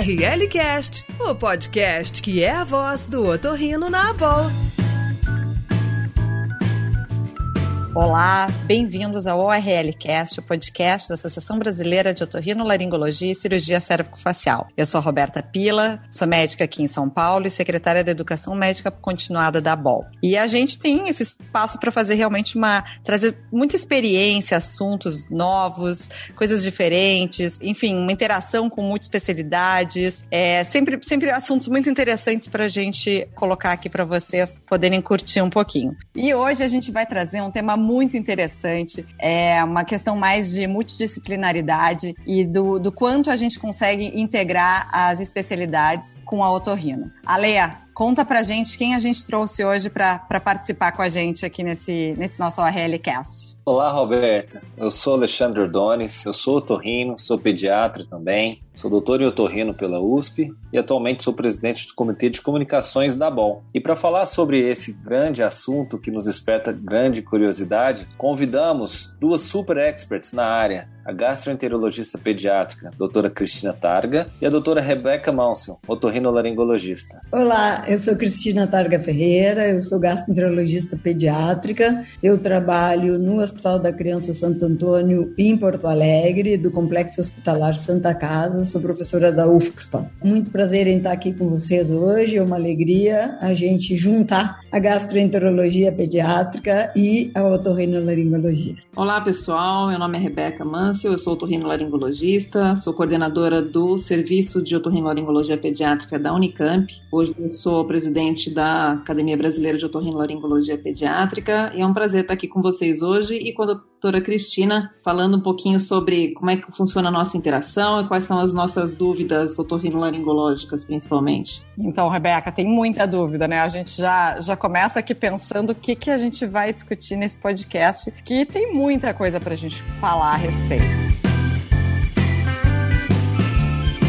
ORLcast, o podcast que é a voz do otorrino na Abol. Olá, bem-vindos ao ORLcast, o podcast da Associação Brasileira de Otorrinolaringologia e Cirurgia Cérvico-Facial. Eu sou a Roberta Pila, sou médica aqui em São Paulo e secretária da Educação Médica Continuada da BOL. E a gente tem esse espaço para fazer realmente uma trazer muita experiência, assuntos novos, coisas diferentes, enfim, uma interação com muitas especialidades, é, sempre, sempre assuntos muito interessantes para a gente colocar aqui para vocês poderem curtir um pouquinho. E hoje a gente vai trazer um tema muito interessante. É uma questão mais de multidisciplinaridade e do, do quanto a gente consegue integrar as especialidades com a otorrino. Aleia, Conta pra gente quem a gente trouxe hoje para participar com a gente aqui nesse, nesse nosso ORLcast. Olá, Roberta. Eu sou Alexandre Ordones, eu sou otorrino, sou pediatra também, sou doutor em otorrino pela USP e atualmente sou presidente do Comitê de Comunicações da BOL. E para falar sobre esse grande assunto que nos desperta grande curiosidade, convidamos duas super experts na área, a gastroenterologista pediátrica, doutora Cristina Targa, e a doutora Rebeca Mansell, otorrinolaringologista. Olá, eu sou Cristina Targa Ferreira, eu sou gastroenterologista pediátrica, eu trabalho no Hospital da Criança Santo Antônio em Porto Alegre, do Complexo Hospitalar Santa Casa, sou professora da UFSPA. Muito prazer em estar aqui com vocês hoje, é uma alegria a gente juntar a gastroenterologia pediátrica e a otorrinolaringologia. Olá pessoal, meu nome é Rebeca Mansell, eu sou otorrinolaringologista, sou coordenadora do Serviço de Otorrinolaringologia Pediátrica da Unicamp. Hoje eu sou presidente da Academia Brasileira de Otorrinolaringologia Pediátrica e é um prazer estar aqui com vocês hoje e com a doutora Cristina falando um pouquinho sobre como é que funciona a nossa interação e quais são as nossas dúvidas otorrinolaringológicas principalmente. Então, Rebeca, tem muita dúvida, né? A gente já, já começa aqui pensando o que, que a gente vai discutir nesse podcast, que tem muita coisa para a gente falar a respeito.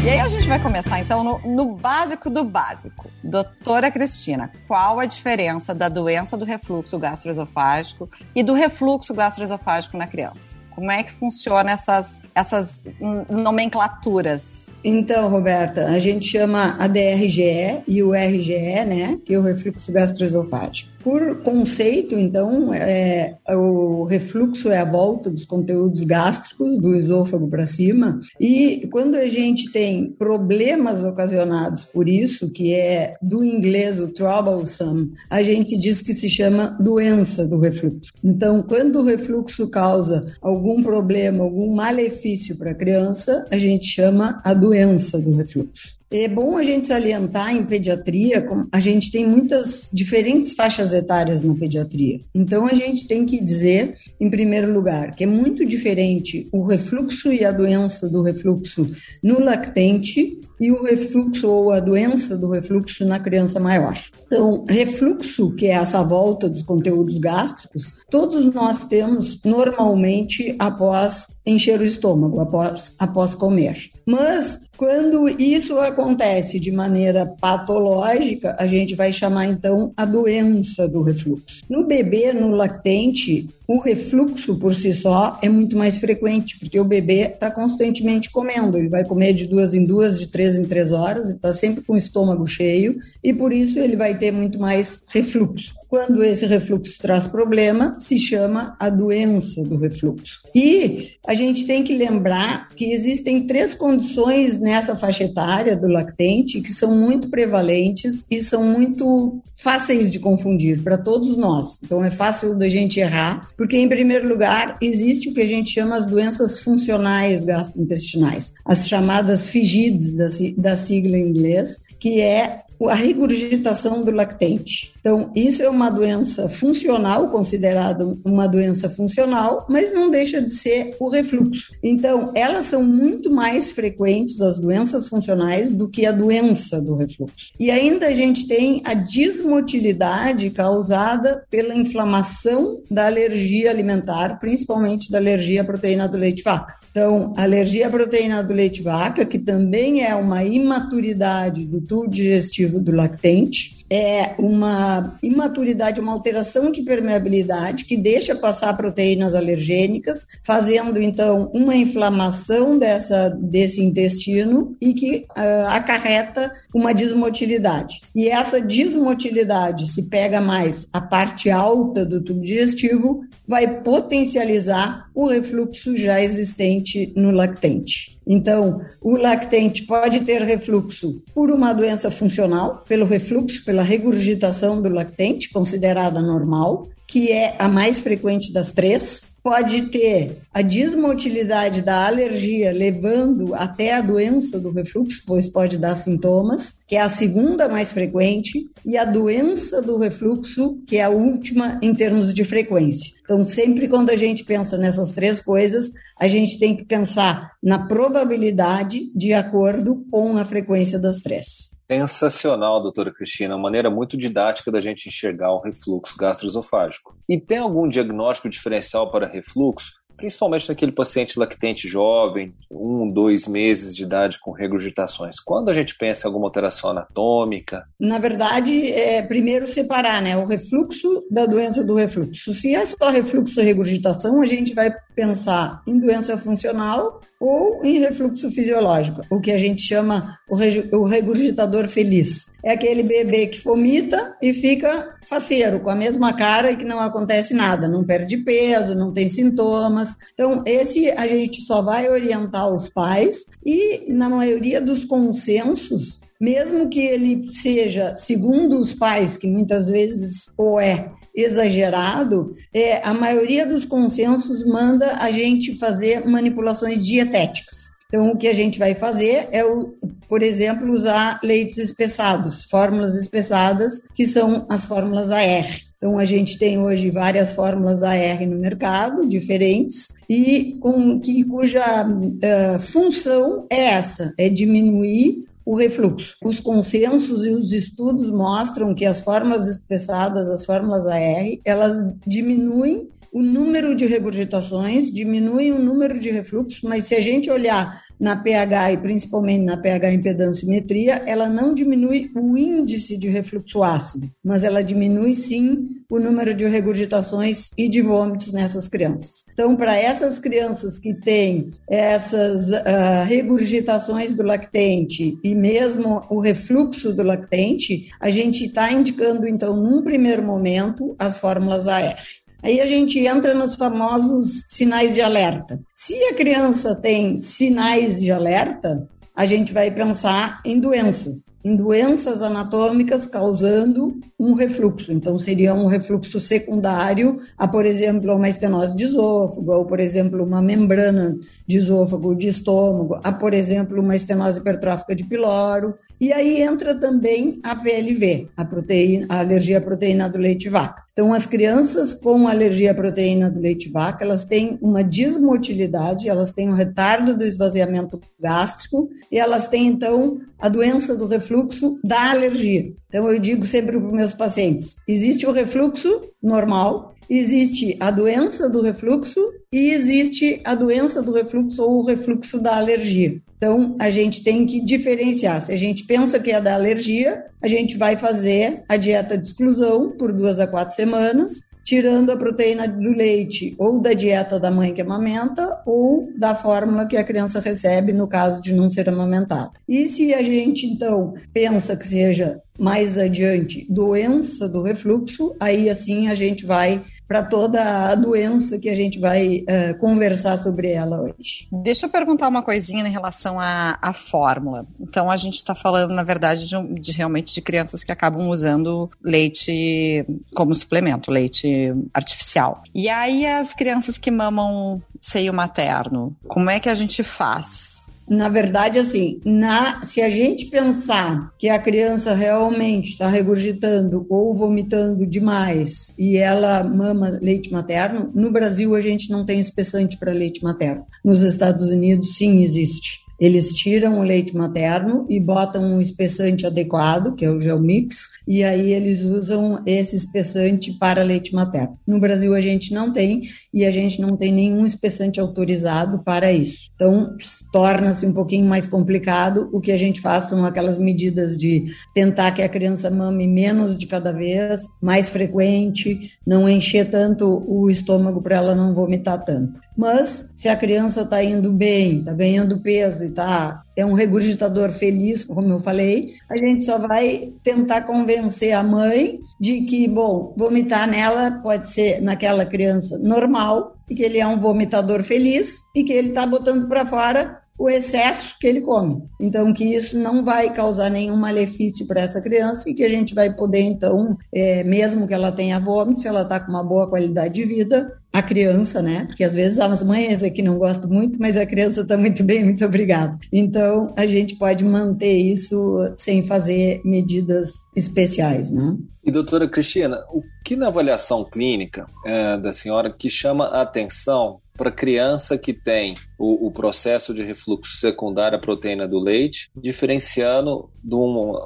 E aí a gente vai começar então no, no, básico do básico. Doutora Cristina, qual a diferença da doença do refluxo gastroesofágico e do refluxo gastroesofágico na criança? Como é que funciona essas, essas nomenclaturas? Então, Roberta, a gente chama a DRGE e o RGE, né, que é o refluxo gastroesofágico. Por conceito, então, é, o refluxo é a volta dos conteúdos gástricos do esôfago para cima, e quando a gente tem problemas ocasionados por isso, que é do inglês o troublesome, a gente diz que se chama doença do refluxo. Então, quando o refluxo causa algum problema, algum malefício para a criança, a gente chama a doença do refluxo. É bom a gente salientar em pediatria, a gente tem muitas diferentes faixas etárias na pediatria. Então a gente tem que dizer, em primeiro lugar, que é muito diferente o refluxo e a doença do refluxo no lactente e o refluxo ou a doença do refluxo na criança maior. Então, refluxo, que é essa volta dos conteúdos gástricos, todos nós temos normalmente após encher o estômago, após, após comer. Mas quando isso acontece de maneira patológica, a gente vai chamar então a doença do refluxo. No bebê, no lactente, o refluxo por si só é muito mais frequente, porque o bebê está constantemente comendo. Ele vai comer de duas em duas, de três em três horas, está sempre com o estômago cheio, e por isso ele vai ter muito mais refluxo. Quando esse refluxo traz problema, se chama a doença do refluxo. E a gente tem que lembrar que existem três condições nessa faixa etária do lactente que são muito prevalentes e são muito fáceis de confundir para todos nós. Então é fácil da gente errar, porque em primeiro lugar existe o que a gente chama as doenças funcionais gastrointestinais, as chamadas FIGIDs da sigla em inglês, que é a regurgitação do lactente. Então, isso é uma doença funcional, considerada uma doença funcional, mas não deixa de ser o refluxo. Então, elas são muito mais frequentes, as doenças funcionais, do que a doença do refluxo. E ainda a gente tem a dismotilidade causada pela inflamação da alergia alimentar, principalmente da alergia à proteína do leite vaca. Então, alergia à proteína do leite vaca, que também é uma imaturidade do tubo digestivo do lactente, é uma imaturidade, uma alteração de permeabilidade que deixa passar proteínas alergênicas, fazendo então uma inflamação dessa, desse intestino e que uh, acarreta uma desmotilidade. E essa desmotilidade, se pega mais a parte alta do tubo digestivo, vai potencializar o refluxo já existente no lactente. Então, o lactente pode ter refluxo por uma doença funcional, pelo refluxo, pela regurgitação do lactente, considerada normal, que é a mais frequente das três, pode ter a desmotilidade da alergia levando até a doença do refluxo, pois pode dar sintomas, que é a segunda mais frequente, e a doença do refluxo, que é a última em termos de frequência. Então, sempre quando a gente pensa nessas três coisas, a gente tem que pensar na probabilidade de acordo com a frequência das três. Sensacional, doutora Cristina, uma maneira muito didática da gente enxergar o refluxo gastroesofágico. E tem algum diagnóstico diferencial para refluxo? principalmente naquele paciente lactente jovem, um, dois meses de idade com regurgitações. Quando a gente pensa em alguma alteração anatômica? Na verdade, é primeiro separar né, o refluxo da doença do refluxo. Se é só refluxo e regurgitação, a gente vai pensar em doença funcional ou em refluxo fisiológico, o que a gente chama o regurgitador feliz. É aquele bebê que vomita e fica faceiro, com a mesma cara e que não acontece nada, não perde peso, não tem sintomas. Então, esse a gente só vai orientar os pais e, na maioria dos consensos, mesmo que ele seja, segundo os pais, que muitas vezes ou é exagerado, é, a maioria dos consensos manda a gente fazer manipulações dietéticas. Então, o que a gente vai fazer é, o, por exemplo, usar leites espessados, fórmulas espessadas, que são as fórmulas AR. Então, a gente tem hoje várias fórmulas AR no mercado, diferentes, e com, que, cuja uh, função é essa, é diminuir o refluxo. Os consensos e os estudos mostram que as fórmulas espessadas, as fórmulas AR, elas diminuem o número de regurgitações, diminui o número de refluxos, mas se a gente olhar na pH e principalmente na pH impedanciometria, ela não diminui o índice de refluxo ácido, mas ela diminui sim o número de regurgitações e de vômitos nessas crianças. Então, para essas crianças que têm essas uh, regurgitações do lactente e mesmo o refluxo do lactente, a gente está indicando, então, num primeiro momento, as fórmulas AR. Aí a gente entra nos famosos sinais de alerta. Se a criança tem sinais de alerta, a gente vai pensar em doenças, em doenças anatômicas causando um refluxo. Então, seria um refluxo secundário a, por exemplo, uma estenose de esôfago, ou, por exemplo, uma membrana de esôfago de estômago, a, por exemplo, uma estenose hipertrófica de piloro. E aí entra também a PLV, a, proteína, a alergia à proteína do leite vaca. Então, as crianças com alergia à proteína do leite vaca, elas têm uma desmotilidade, elas têm um retardo do esvaziamento gástrico e elas têm, então, a doença do refluxo da alergia. Então, eu digo sempre para os meus pacientes: existe o refluxo normal, existe a doença do refluxo e existe a doença do refluxo ou o refluxo da alergia. Então, a gente tem que diferenciar. Se a gente pensa que é da alergia, a gente vai fazer a dieta de exclusão por duas a quatro semanas tirando a proteína do leite ou da dieta da mãe que amamenta ou da fórmula que a criança recebe no caso de não ser amamentada. E se a gente então pensa que seja mais adiante doença do refluxo, aí assim a gente vai para toda a doença que a gente vai uh, conversar sobre ela hoje. Deixa eu perguntar uma coisinha em relação à, à fórmula. Então a gente está falando, na verdade, de, de, realmente de crianças que acabam usando leite como suplemento, leite artificial. E aí as crianças que mamam seio materno, como é que a gente faz? Na verdade, assim, na, se a gente pensar que a criança realmente está regurgitando ou vomitando demais e ela mama leite materno, no Brasil a gente não tem espessante para leite materno. Nos Estados Unidos, sim, existe. Eles tiram o leite materno e botam um espessante adequado, que é o Gelmix, e aí eles usam esse espessante para leite materno. No Brasil a gente não tem e a gente não tem nenhum espessante autorizado para isso. Então torna-se um pouquinho mais complicado. O que a gente faz são aquelas medidas de tentar que a criança mame menos de cada vez, mais frequente, não encher tanto o estômago para ela não vomitar tanto. Mas se a criança está indo bem, está ganhando peso e tá é um regurgitador feliz, como eu falei, a gente só vai tentar convencer a mãe de que, bom, vomitar nela pode ser naquela criança normal e que ele é um vomitador feliz e que ele está botando para fora o excesso que ele come. Então, que isso não vai causar nenhum malefício para essa criança e que a gente vai poder, então, é, mesmo que ela tenha vômito, se ela está com uma boa qualidade de vida, a criança, né? Porque às vezes as mães aqui não gostam muito, mas a criança está muito bem, muito obrigada. Então, a gente pode manter isso sem fazer medidas especiais, né? E doutora Cristina, o que na avaliação clínica é, da senhora que chama a atenção para criança que tem o, o, processo de refluxo secundário à proteína do leite, diferenciando de uma,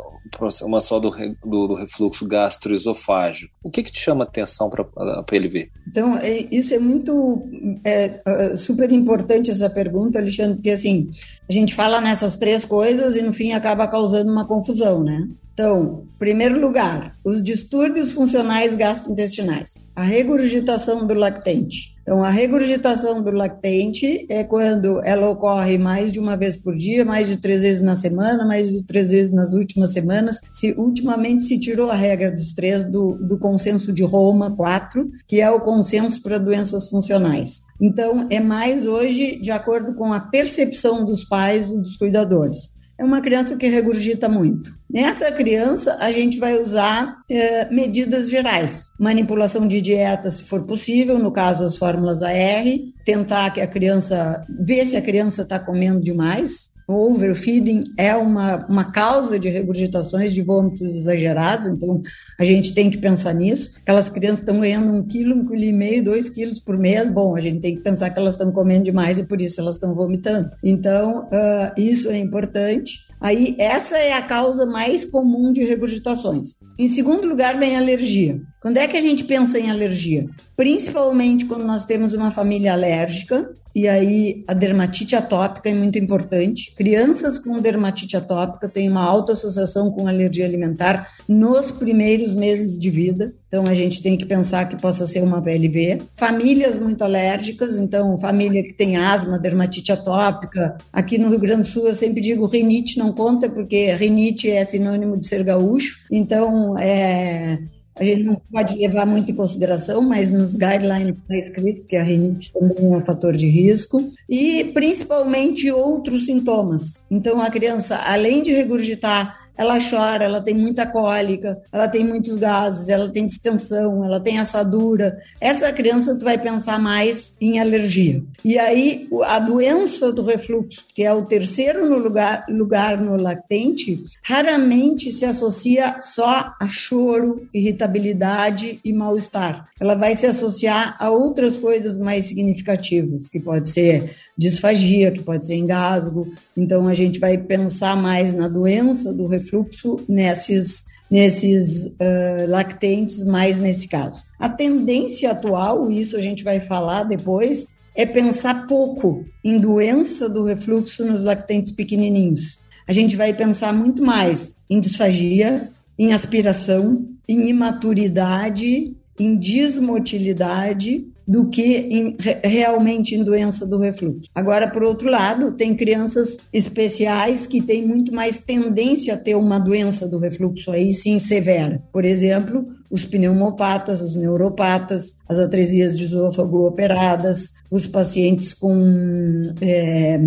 uma só do, do, do, refluxo gastroesofágico. O que, que te chama atenção para a PLV? Então, é, isso é muito é, é, super importante essa pergunta, Alexandre, porque assim, a gente fala nessas três coisas e no fim acaba causando uma confusão, né? Então, primeiro lugar, os distúrbios funcionais gastrointestinais, a regurgitação do lactente. Então, a regurgitação do lactente é quando ela ocorre mais de uma vez por dia, mais de três vezes na semana, mais de três vezes nas últimas semanas. Se ultimamente se tirou a regra dos três do, do consenso de Roma 4, que é o consenso para doenças funcionais. Então, é mais hoje de acordo com a percepção dos pais e dos cuidadores é uma criança que regurgita muito. Nessa criança, a gente vai usar é, medidas gerais. Manipulação de dieta, se for possível, no caso, as fórmulas AR. Tentar que a criança, ver se a criança está comendo demais. O overfeeding é uma, uma causa de regurgitações de vômitos exagerados, então a gente tem que pensar nisso. Aquelas crianças estão ganhando um quilo, um quilo e meio, dois quilos por mês, bom, a gente tem que pensar que elas estão comendo demais e por isso elas estão vomitando. Então, uh, isso é importante. Aí, essa é a causa mais comum de regurgitações. Em segundo lugar, vem alergia. Quando é que a gente pensa em alergia? Principalmente quando nós temos uma família alérgica, e aí a dermatite atópica é muito importante. Crianças com dermatite atópica têm uma alta associação com alergia alimentar nos primeiros meses de vida. Então a gente tem que pensar que possa ser uma PLV. Famílias muito alérgicas, então família que tem asma, dermatite atópica. Aqui no Rio Grande do Sul eu sempre digo rinite não conta porque rinite é sinônimo de ser gaúcho. Então é a gente não pode levar muito em consideração, mas nos guidelines está escrito que a rinite também é um fator de risco, e principalmente outros sintomas. Então, a criança, além de regurgitar ela chora, ela tem muita cólica, ela tem muitos gases, ela tem distensão, ela tem assadura. Essa criança tu vai pensar mais em alergia. E aí a doença do refluxo, que é o terceiro no lugar, lugar no lactente, raramente se associa só a choro, irritabilidade e mal-estar. Ela vai se associar a outras coisas mais significativas, que pode ser disfagia, que pode ser engasgo. Então a gente vai pensar mais na doença do refluxo refluxo nesses, nesses uh, lactentes, mais nesse caso. A tendência atual, isso a gente vai falar depois, é pensar pouco em doença do refluxo nos lactentes pequenininhos. A gente vai pensar muito mais em disfagia, em aspiração, em imaturidade, em dismotilidade do que em, realmente em doença do refluxo. Agora, por outro lado, tem crianças especiais que têm muito mais tendência a ter uma doença do refluxo aí sim severa. Por exemplo, os pneumopatas, os neuropatas, as atresias de esôfago operadas, os pacientes com é,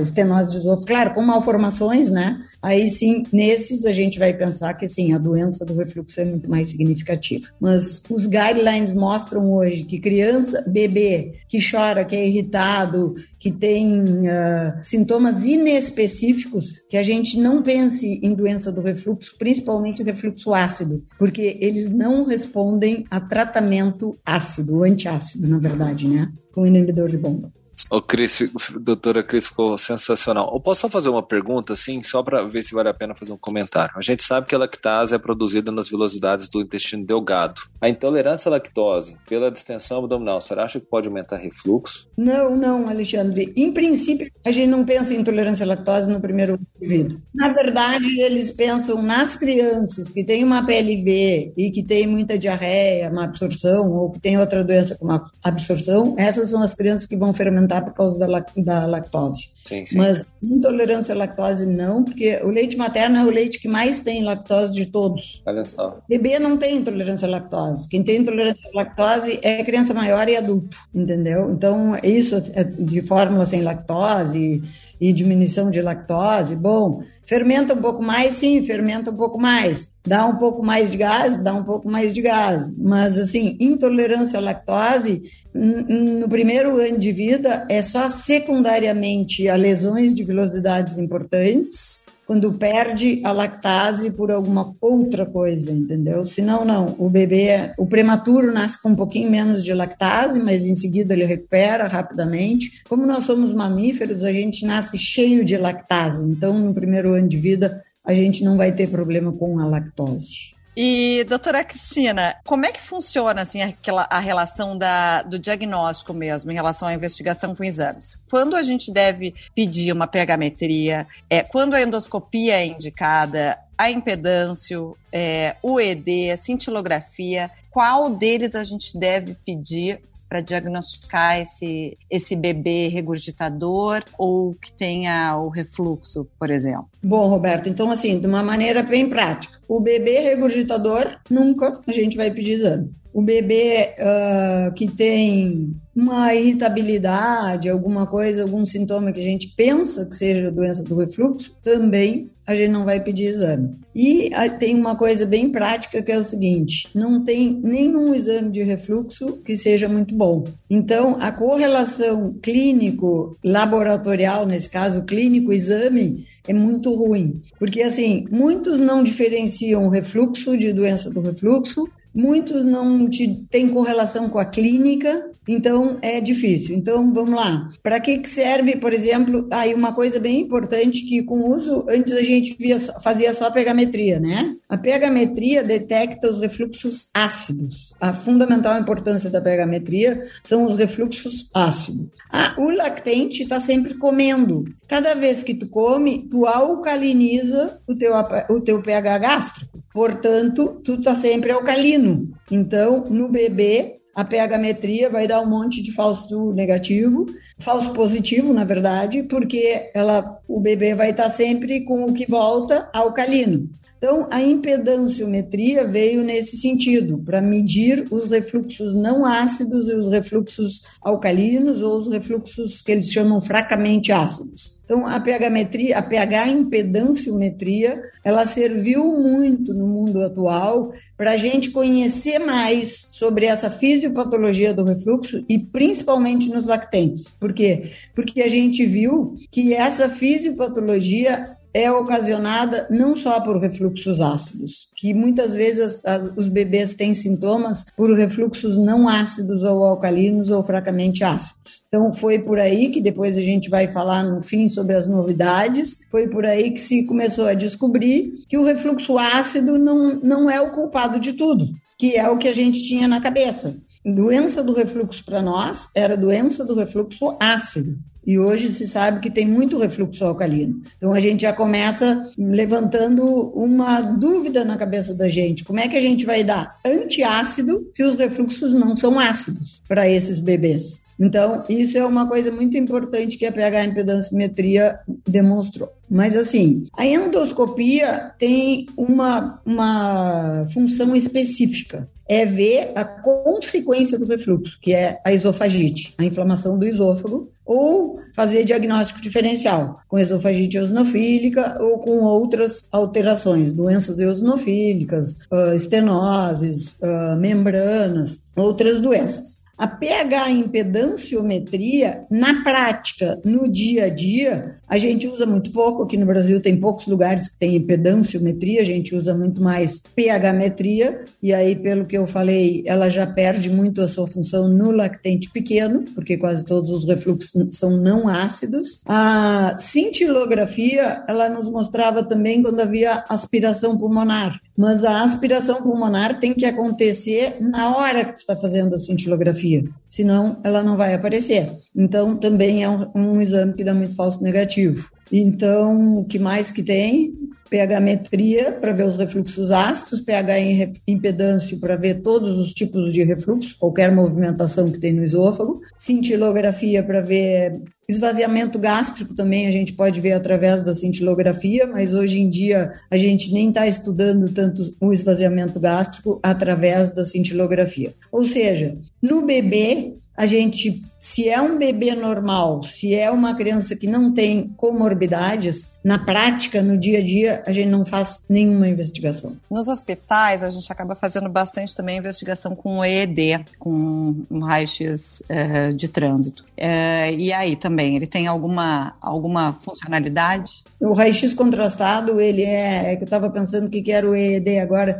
estenose de esôfago, claro, com malformações, né? Aí sim, nesses a gente vai pensar que sim, a doença do refluxo é muito mais significativa. Mas os guidelines mostram hoje que criança, bebê que chora, que é irritado, que tem uh, sintomas inespecíficos, que a gente não pense em doença do refluxo, principalmente refluxo ácido, porque eles não respondem a tratamento ácido, antiácido, na verdade, né? Com inibidor de bomba. O Cris, doutora Cris, ficou sensacional. Eu posso só fazer uma pergunta, assim, só para ver se vale a pena fazer um comentário. A gente sabe que a lactase é produzida nas velocidades do intestino delgado. A intolerância à lactose pela distensão abdominal, você acha que pode aumentar refluxo? Não, não, Alexandre. Em princípio, a gente não pensa em intolerância à lactose no primeiro vida. Na verdade, eles pensam nas crianças que têm uma PLV e que têm muita diarreia, uma absorção, ou que têm outra doença como absorção, essas são as crianças que vão fermentar por causa da, da lactose. Sim, sim. Mas intolerância à lactose não, porque o leite materno é o leite que mais tem lactose de todos. Olha só. Bebê não tem intolerância à lactose. Quem tem intolerância à lactose é criança maior e adulto, entendeu? Então, isso é de fórmula sem lactose e diminuição de lactose, bom, fermenta um pouco mais, sim, fermenta um pouco mais. Dá um pouco mais de gás, dá um pouco mais de gás. Mas, assim, intolerância à lactose, no primeiro ano de vida, é só secundariamente a lesões de velocidades importantes, quando perde a lactase por alguma outra coisa, entendeu? Senão, não. O bebê, o prematuro nasce com um pouquinho menos de lactase, mas em seguida ele recupera rapidamente. Como nós somos mamíferos, a gente nasce cheio de lactase. Então, no primeiro ano de vida, a gente não vai ter problema com a lactose. E, doutora Cristina, como é que funciona assim, aquela, a relação da, do diagnóstico mesmo, em relação à investigação com exames? Quando a gente deve pedir uma pH-metria, é, quando a endoscopia é indicada, a impedância, é, o ED, a cintilografia, qual deles a gente deve pedir para diagnosticar esse, esse bebê regurgitador ou que tenha o refluxo, por exemplo? Bom, Roberto, então assim, de uma maneira bem prática, o bebê regurgitador nunca a gente vai pedir exame. O bebê uh, que tem uma irritabilidade, alguma coisa, algum sintoma que a gente pensa que seja doença do refluxo, também a gente não vai pedir exame. E tem uma coisa bem prática que é o seguinte: não tem nenhum exame de refluxo que seja muito bom. Então, a correlação clínico-laboratorial, nesse caso, clínico-exame, é muito ruim. Porque, assim, muitos não diferenciam refluxo de doença do refluxo, muitos não têm correlação com a clínica, então é difícil. Então vamos lá. Para que serve, por exemplo, aí uma coisa bem importante que com o uso antes a gente via, fazia só a pegametria, né? A pegametria detecta os refluxos ácidos. A fundamental importância da pegametria são os refluxos ácidos. Ah, o lactente está sempre comendo. Cada vez que tu come, tu alcaliniza o teu, o teu pH gástrico. Portanto, tu está sempre alcalino. Então, no bebê, a pH-metria vai dar um monte de falso negativo, falso positivo, na verdade, porque ela, o bebê vai estar sempre com o que volta alcalino. Então, a impedanciometria veio nesse sentido, para medir os refluxos não ácidos e os refluxos alcalinos ou os refluxos que eles chamam fracamente ácidos. Então, a pH-metria, a pH impedanciometria, ela serviu muito no mundo atual para a gente conhecer mais sobre essa fisiopatologia do refluxo e principalmente nos lactentes. Por quê? Porque a gente viu que essa fisiopatologia é ocasionada não só por refluxos ácidos, que muitas vezes as, os bebês têm sintomas por refluxos não ácidos ou alcalinos ou fracamente ácidos. Então foi por aí que depois a gente vai falar no fim sobre as novidades, foi por aí que se começou a descobrir que o refluxo ácido não, não é o culpado de tudo, que é o que a gente tinha na cabeça. Doença do refluxo para nós era doença do refluxo ácido. E hoje se sabe que tem muito refluxo alcalino. Então a gente já começa levantando uma dúvida na cabeça da gente: como é que a gente vai dar antiácido se os refluxos não são ácidos para esses bebês? Então, isso é uma coisa muito importante que a pH impedancimetria demonstrou. Mas, assim, a endoscopia tem uma, uma função específica. É ver a consequência do refluxo, que é a esofagite, a inflamação do esôfago, ou fazer diagnóstico diferencial, com esofagite eosinofílica ou com outras alterações, doenças eosinofílicas, uh, estenoses, uh, membranas, outras doenças. A pH impedanciometria, na prática, no dia a dia, a gente usa muito pouco. Aqui no Brasil tem poucos lugares que tem impedanciometria, a gente usa muito mais pH metria, e aí, pelo que eu falei, ela já perde muito a sua função no lactente pequeno, porque quase todos os refluxos são não ácidos. A cintilografia, ela nos mostrava também quando havia aspiração pulmonar. Mas a aspiração pulmonar tem que acontecer na hora que tu está fazendo a cintilografia, senão ela não vai aparecer. Então, também é um, um exame que dá muito falso negativo. Então, o que mais que tem? pH-metria para ver os refluxos ácidos, pH em impedância para ver todos os tipos de refluxo, qualquer movimentação que tem no esôfago, cintilografia para ver esvaziamento gástrico também a gente pode ver através da cintilografia, mas hoje em dia a gente nem está estudando tanto o esvaziamento gástrico através da cintilografia. Ou seja, no bebê a gente, se é um bebê normal, se é uma criança que não tem comorbidades, na prática, no dia a dia, a gente não faz nenhuma investigação. Nos hospitais, a gente acaba fazendo bastante também investigação com o EED, com um raio-x é, de trânsito. É, e aí também, ele tem alguma, alguma funcionalidade? O raio-x contrastado, ele é, é que eu estava pensando o que, que era o EED agora,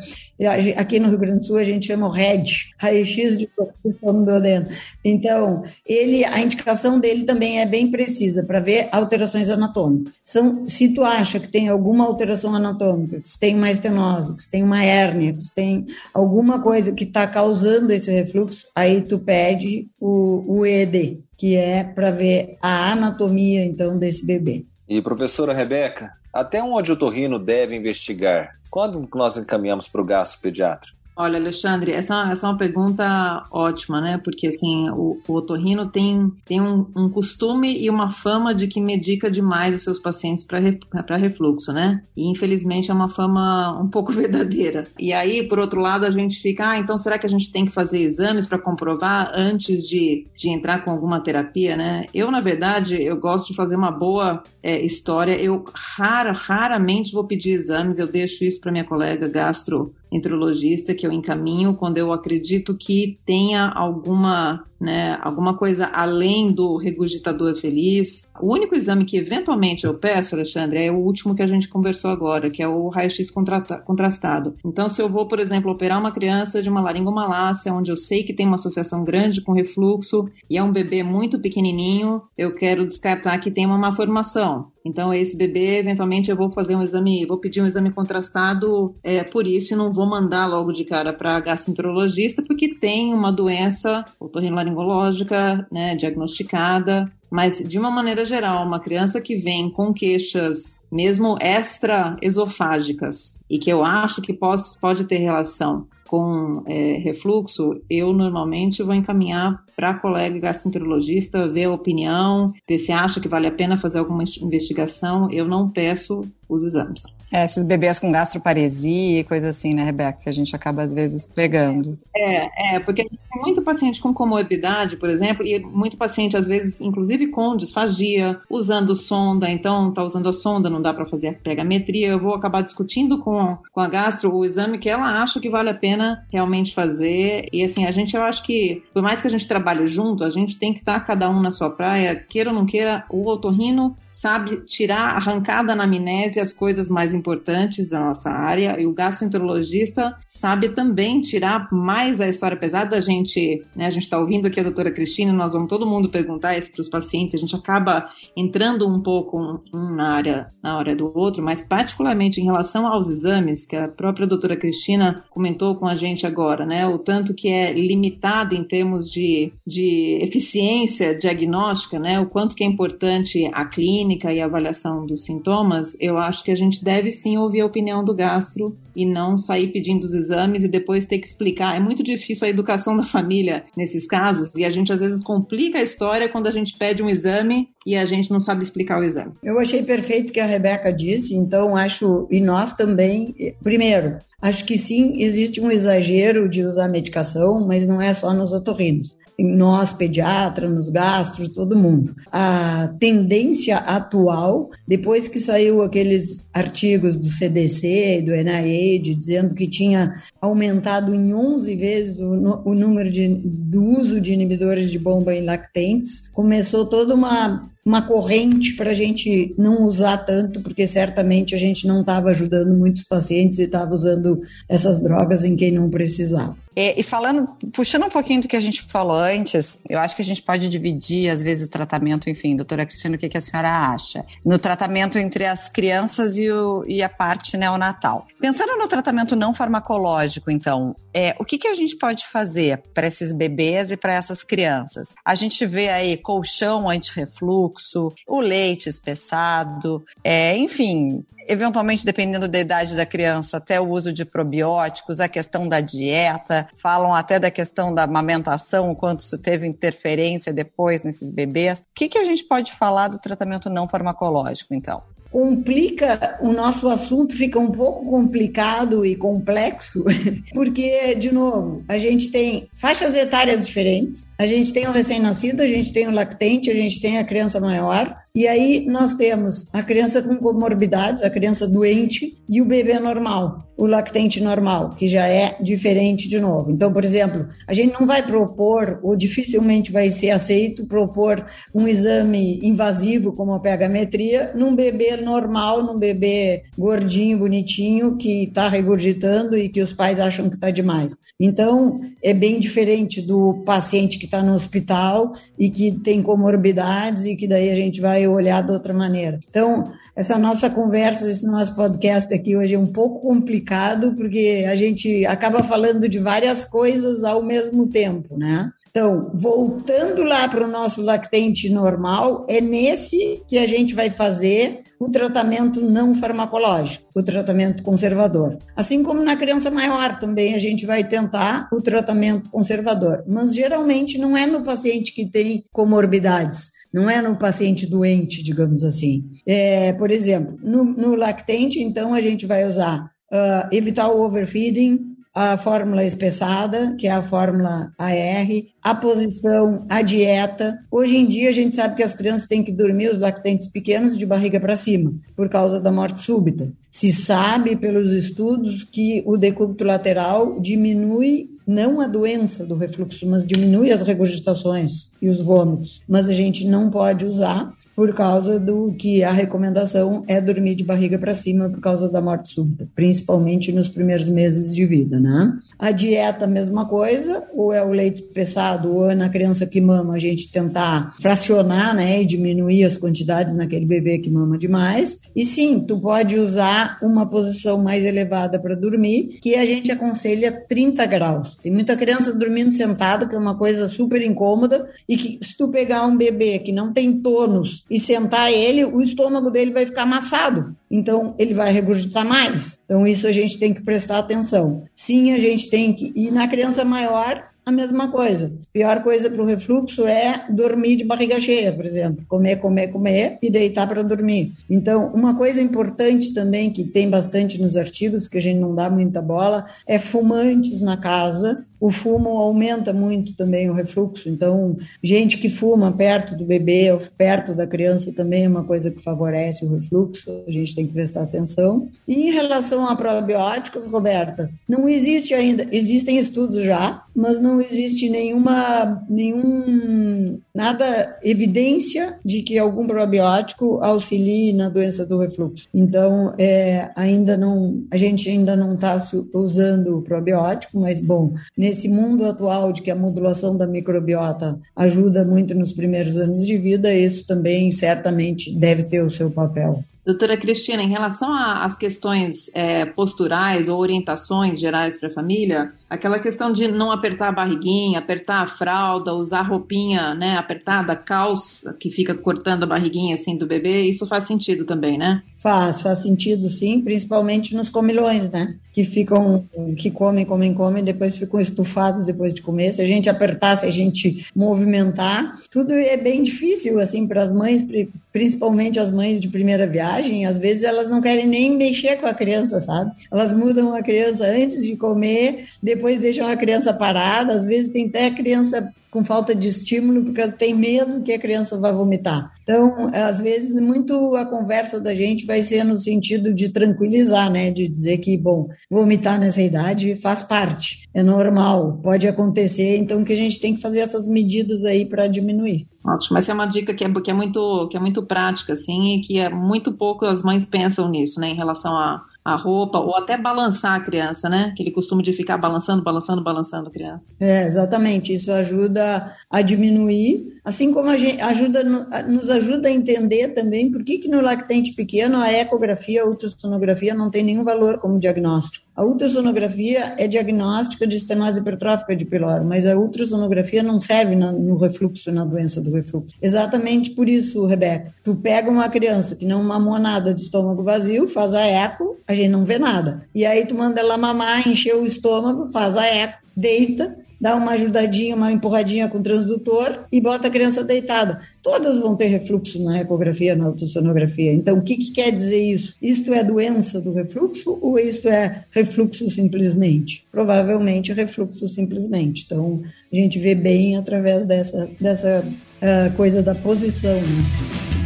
aqui no Rio Grande do Sul a gente chama o RED, raio-x de do duodeno. Então, ele, a indicação dele também é bem precisa para ver alterações anatômicas. São se tu acha que tem alguma alteração anatômica, que tem uma estenose, que tem uma hérnia, que tem alguma coisa que está causando esse refluxo, aí tu pede o, o EED, que é para ver a anatomia, então, desse bebê. E professora Rebeca, até onde o torrino deve investigar? Quando nós encaminhamos para o gastropediatra? Olha, Alexandre, essa, essa é uma pergunta ótima, né? Porque, assim, o, o otorrino tem, tem um, um, costume e uma fama de que medica demais os seus pacientes para refluxo, né? E, infelizmente, é uma fama um pouco verdadeira. E aí, por outro lado, a gente fica, ah, então será que a gente tem que fazer exames para comprovar antes de, de entrar com alguma terapia, né? Eu, na verdade, eu gosto de fazer uma boa é, história. Eu rara, raramente vou pedir exames, eu deixo isso para minha colega gastro enterologista que eu encaminho quando eu acredito que tenha alguma né, alguma coisa além do regurgitador feliz. O único exame que eventualmente eu peço, Alexandre, é o último que a gente conversou agora, que é o raio-x contrastado. Então, se eu vou, por exemplo, operar uma criança de uma laringomalácia, onde eu sei que tem uma associação grande com refluxo e é um bebê muito pequenininho, eu quero descartar que tem uma malformação. Então, esse bebê, eventualmente, eu vou fazer um exame, vou pedir um exame contrastado é, por isso e não vou mandar logo de cara para gastroenterologista, porque tem uma doença otorrinolaringológica, né, diagnosticada. Mas, de uma maneira geral, uma criança que vem com queixas mesmo extra-esofágicas e que eu acho que pode, pode ter relação com é, refluxo, eu normalmente vou encaminhar para colega gastroenterologista ver a opinião, ver se acha que vale a pena fazer alguma investigação. Eu não peço os exames. É, esses bebês com gastroparesia e coisa assim, né, Rebeca, que a gente acaba às vezes pegando. É, é, porque tem muito paciente com comorbidade, por exemplo, e muito paciente, às vezes, inclusive com disfagia, usando sonda, então tá usando a sonda, não dá para fazer a pegametria, eu vou acabar discutindo com, com a gastro o exame que ela acha que vale a pena realmente fazer. E assim, a gente, eu acho que, por mais que a gente trabalhe junto, a gente tem que estar tá cada um na sua praia, queira ou não queira, o otorrino sabe tirar, arrancar da anamnese as coisas mais importantes da nossa área. E o gastroenterologista sabe também tirar mais a história pesada da gente, né, a gente está ouvindo aqui a doutora Cristina, nós vamos todo mundo perguntar isso para os pacientes, a gente acaba entrando um pouco um na área, na área do outro, mas particularmente em relação aos exames, que a própria doutora Cristina comentou com a gente agora, né, o tanto que é limitado em termos de, de eficiência diagnóstica, né, o quanto que é importante a clínica, clínica e avaliação dos sintomas, eu acho que a gente deve sim ouvir a opinião do gastro e não sair pedindo os exames e depois ter que explicar. É muito difícil a educação da família nesses casos e a gente às vezes complica a história quando a gente pede um exame e a gente não sabe explicar o exame. Eu achei perfeito o que a Rebeca disse, então acho, e nós também, primeiro, Acho que sim, existe um exagero de usar medicação, mas não é só nos otorrinos. Nós pediatras, nos gastros, todo mundo. A tendência atual, depois que saiu aqueles artigos do CDC e do NIH dizendo que tinha aumentado em 11 vezes o, o número de, do uso de inibidores de bomba em lactentes, começou toda uma uma corrente para a gente não usar tanto, porque certamente a gente não estava ajudando muitos pacientes e estava usando essas drogas em quem não precisava. É, e falando, puxando um pouquinho do que a gente falou antes, eu acho que a gente pode dividir, às vezes, o tratamento, enfim, doutora Cristina, o que, que a senhora acha? No tratamento entre as crianças e, o, e a parte neonatal. Pensando no tratamento não farmacológico, então, é, o que, que a gente pode fazer para esses bebês e para essas crianças? A gente vê aí colchão anti-refluxo, o leite espessado, é, enfim, eventualmente, dependendo da idade da criança, até o uso de probióticos, a questão da dieta, falam até da questão da amamentação, o quanto isso teve interferência depois nesses bebês. O que, que a gente pode falar do tratamento não farmacológico, então? Complica o nosso assunto, fica um pouco complicado e complexo, porque, de novo, a gente tem faixas etárias diferentes, a gente tem o recém-nascido, a gente tem o lactente, a gente tem a criança maior, e aí nós temos a criança com comorbidades, a criança doente e o bebê normal, o lactente normal, que já é diferente de novo. Então, por exemplo, a gente não vai propor, ou dificilmente vai ser aceito, propor um exame invasivo como a pH-metria num bebê normal, num bebê gordinho, bonitinho, que está regurgitando e que os pais acham que está demais. Então, é bem diferente do paciente que está no hospital e que tem comorbidades e que daí a gente vai olhar de outra maneira. Então, essa nossa conversa, esse nosso podcast aqui hoje é um pouco complicado, porque a gente acaba falando de várias coisas ao mesmo tempo, né? Então, voltando lá para o nosso lactente normal, é nesse que a gente vai fazer o tratamento não farmacológico, o tratamento conservador. Assim como na criança maior também a gente vai tentar o tratamento conservador, mas geralmente não é no paciente que tem comorbidades não é no paciente doente, digamos assim. É, por exemplo, no, no, lactente, então, a gente vai usar uh, evitar o overfeeding, a fórmula espessada, que é a fórmula AR, a posição, a dieta. Hoje em dia a gente sabe que as crianças têm que dormir os lactentes pequenos de barriga para cima, por causa da morte súbita. Se sabe pelos estudos que o decúbito lateral diminui não a doença do refluxo, mas diminui as regurgitações e os vômitos. Mas a gente não pode usar por causa do que a recomendação é dormir de barriga para cima por causa da morte súbita, principalmente nos primeiros meses de vida, né? A dieta, mesma coisa, ou é o leite pesado, ou é na criança que mama, a gente tentar fracionar, né, e diminuir as quantidades naquele bebê que mama demais. E sim, tu pode usar uma posição mais elevada para dormir, que a gente aconselha 30 graus. Tem muita criança dormindo sentado, que é uma coisa super incômoda, e que se tu pegar um bebê que não tem tônus e sentar ele, o estômago dele vai ficar amassado. Então, ele vai regurgitar mais. Então, isso a gente tem que prestar atenção. Sim, a gente tem que. E na criança maior, a mesma coisa. Pior coisa para o refluxo é dormir de barriga cheia, por exemplo. Comer, comer, comer e deitar para dormir. Então, uma coisa importante também, que tem bastante nos artigos, que a gente não dá muita bola, é fumantes na casa o fumo aumenta muito também o refluxo. Então, gente que fuma perto do bebê ou perto da criança também é uma coisa que favorece o refluxo. A gente tem que prestar atenção. E em relação a probióticos, Roberta, não existe ainda, existem estudos já, mas não existe nenhuma, nenhum, nada evidência de que algum probiótico auxilie na doença do refluxo. Então, é, ainda não, a gente ainda não está usando o probiótico, mas bom, nesse nesse mundo atual de que a modulação da microbiota ajuda muito nos primeiros anos de vida, isso também certamente deve ter o seu papel. Doutora Cristina, em relação às questões é, posturais ou orientações gerais para a família, aquela questão de não apertar a barriguinha, apertar a fralda, usar roupinha né, apertada, calça, que fica cortando a barriguinha assim do bebê, isso faz sentido também, né? Faz, faz sentido sim, principalmente nos comilões, né? Que ficam, que comem, comem, comem, depois ficam estufados depois de comer. Se a gente apertar, se a gente movimentar, tudo é bem difícil, assim, para as mães, principalmente as mães de primeira viagem, às vezes elas não querem nem mexer com a criança, sabe? Elas mudam a criança antes de comer, depois depois deixam a criança parada, às vezes tem até a criança com falta de estímulo porque tem medo que a criança vá vomitar. Então, às vezes, muito a conversa da gente vai ser no sentido de tranquilizar, né? De dizer que, bom, vomitar nessa idade faz parte, é normal, pode acontecer, então que a gente tem que fazer essas medidas aí para diminuir. Ótimo, essa é uma dica que é, que é, muito, que é muito prática, assim, e que é muito pouco as mães pensam nisso, né, em relação a a roupa, ou até balançar a criança, né? Aquele costume de ficar balançando, balançando, balançando a criança. É, exatamente. Isso ajuda a diminuir, assim como ajuda, nos ajuda a entender também por que, que no lactente pequeno a ecografia, a ultrassonografia não tem nenhum valor como diagnóstico. A ultrassonografia é diagnóstica de estenose hipertrófica de pylori, mas a ultrassonografia não serve no refluxo, na doença do refluxo. Exatamente por isso, Rebeca. Tu pega uma criança que não mamou nada de estômago vazio, faz a eco, a gente não vê nada. E aí tu manda ela mamar, encher o estômago, faz a eco, deita, dá uma ajudadinha, uma empurradinha com o transdutor e bota a criança deitada. Todas vão ter refluxo na ecografia, na ultrassonografia. Então, o que, que quer dizer isso? Isto é doença do refluxo ou isto é refluxo simplesmente? Provavelmente refluxo simplesmente. Então, a gente vê bem através dessa, dessa uh, coisa da posição. Né?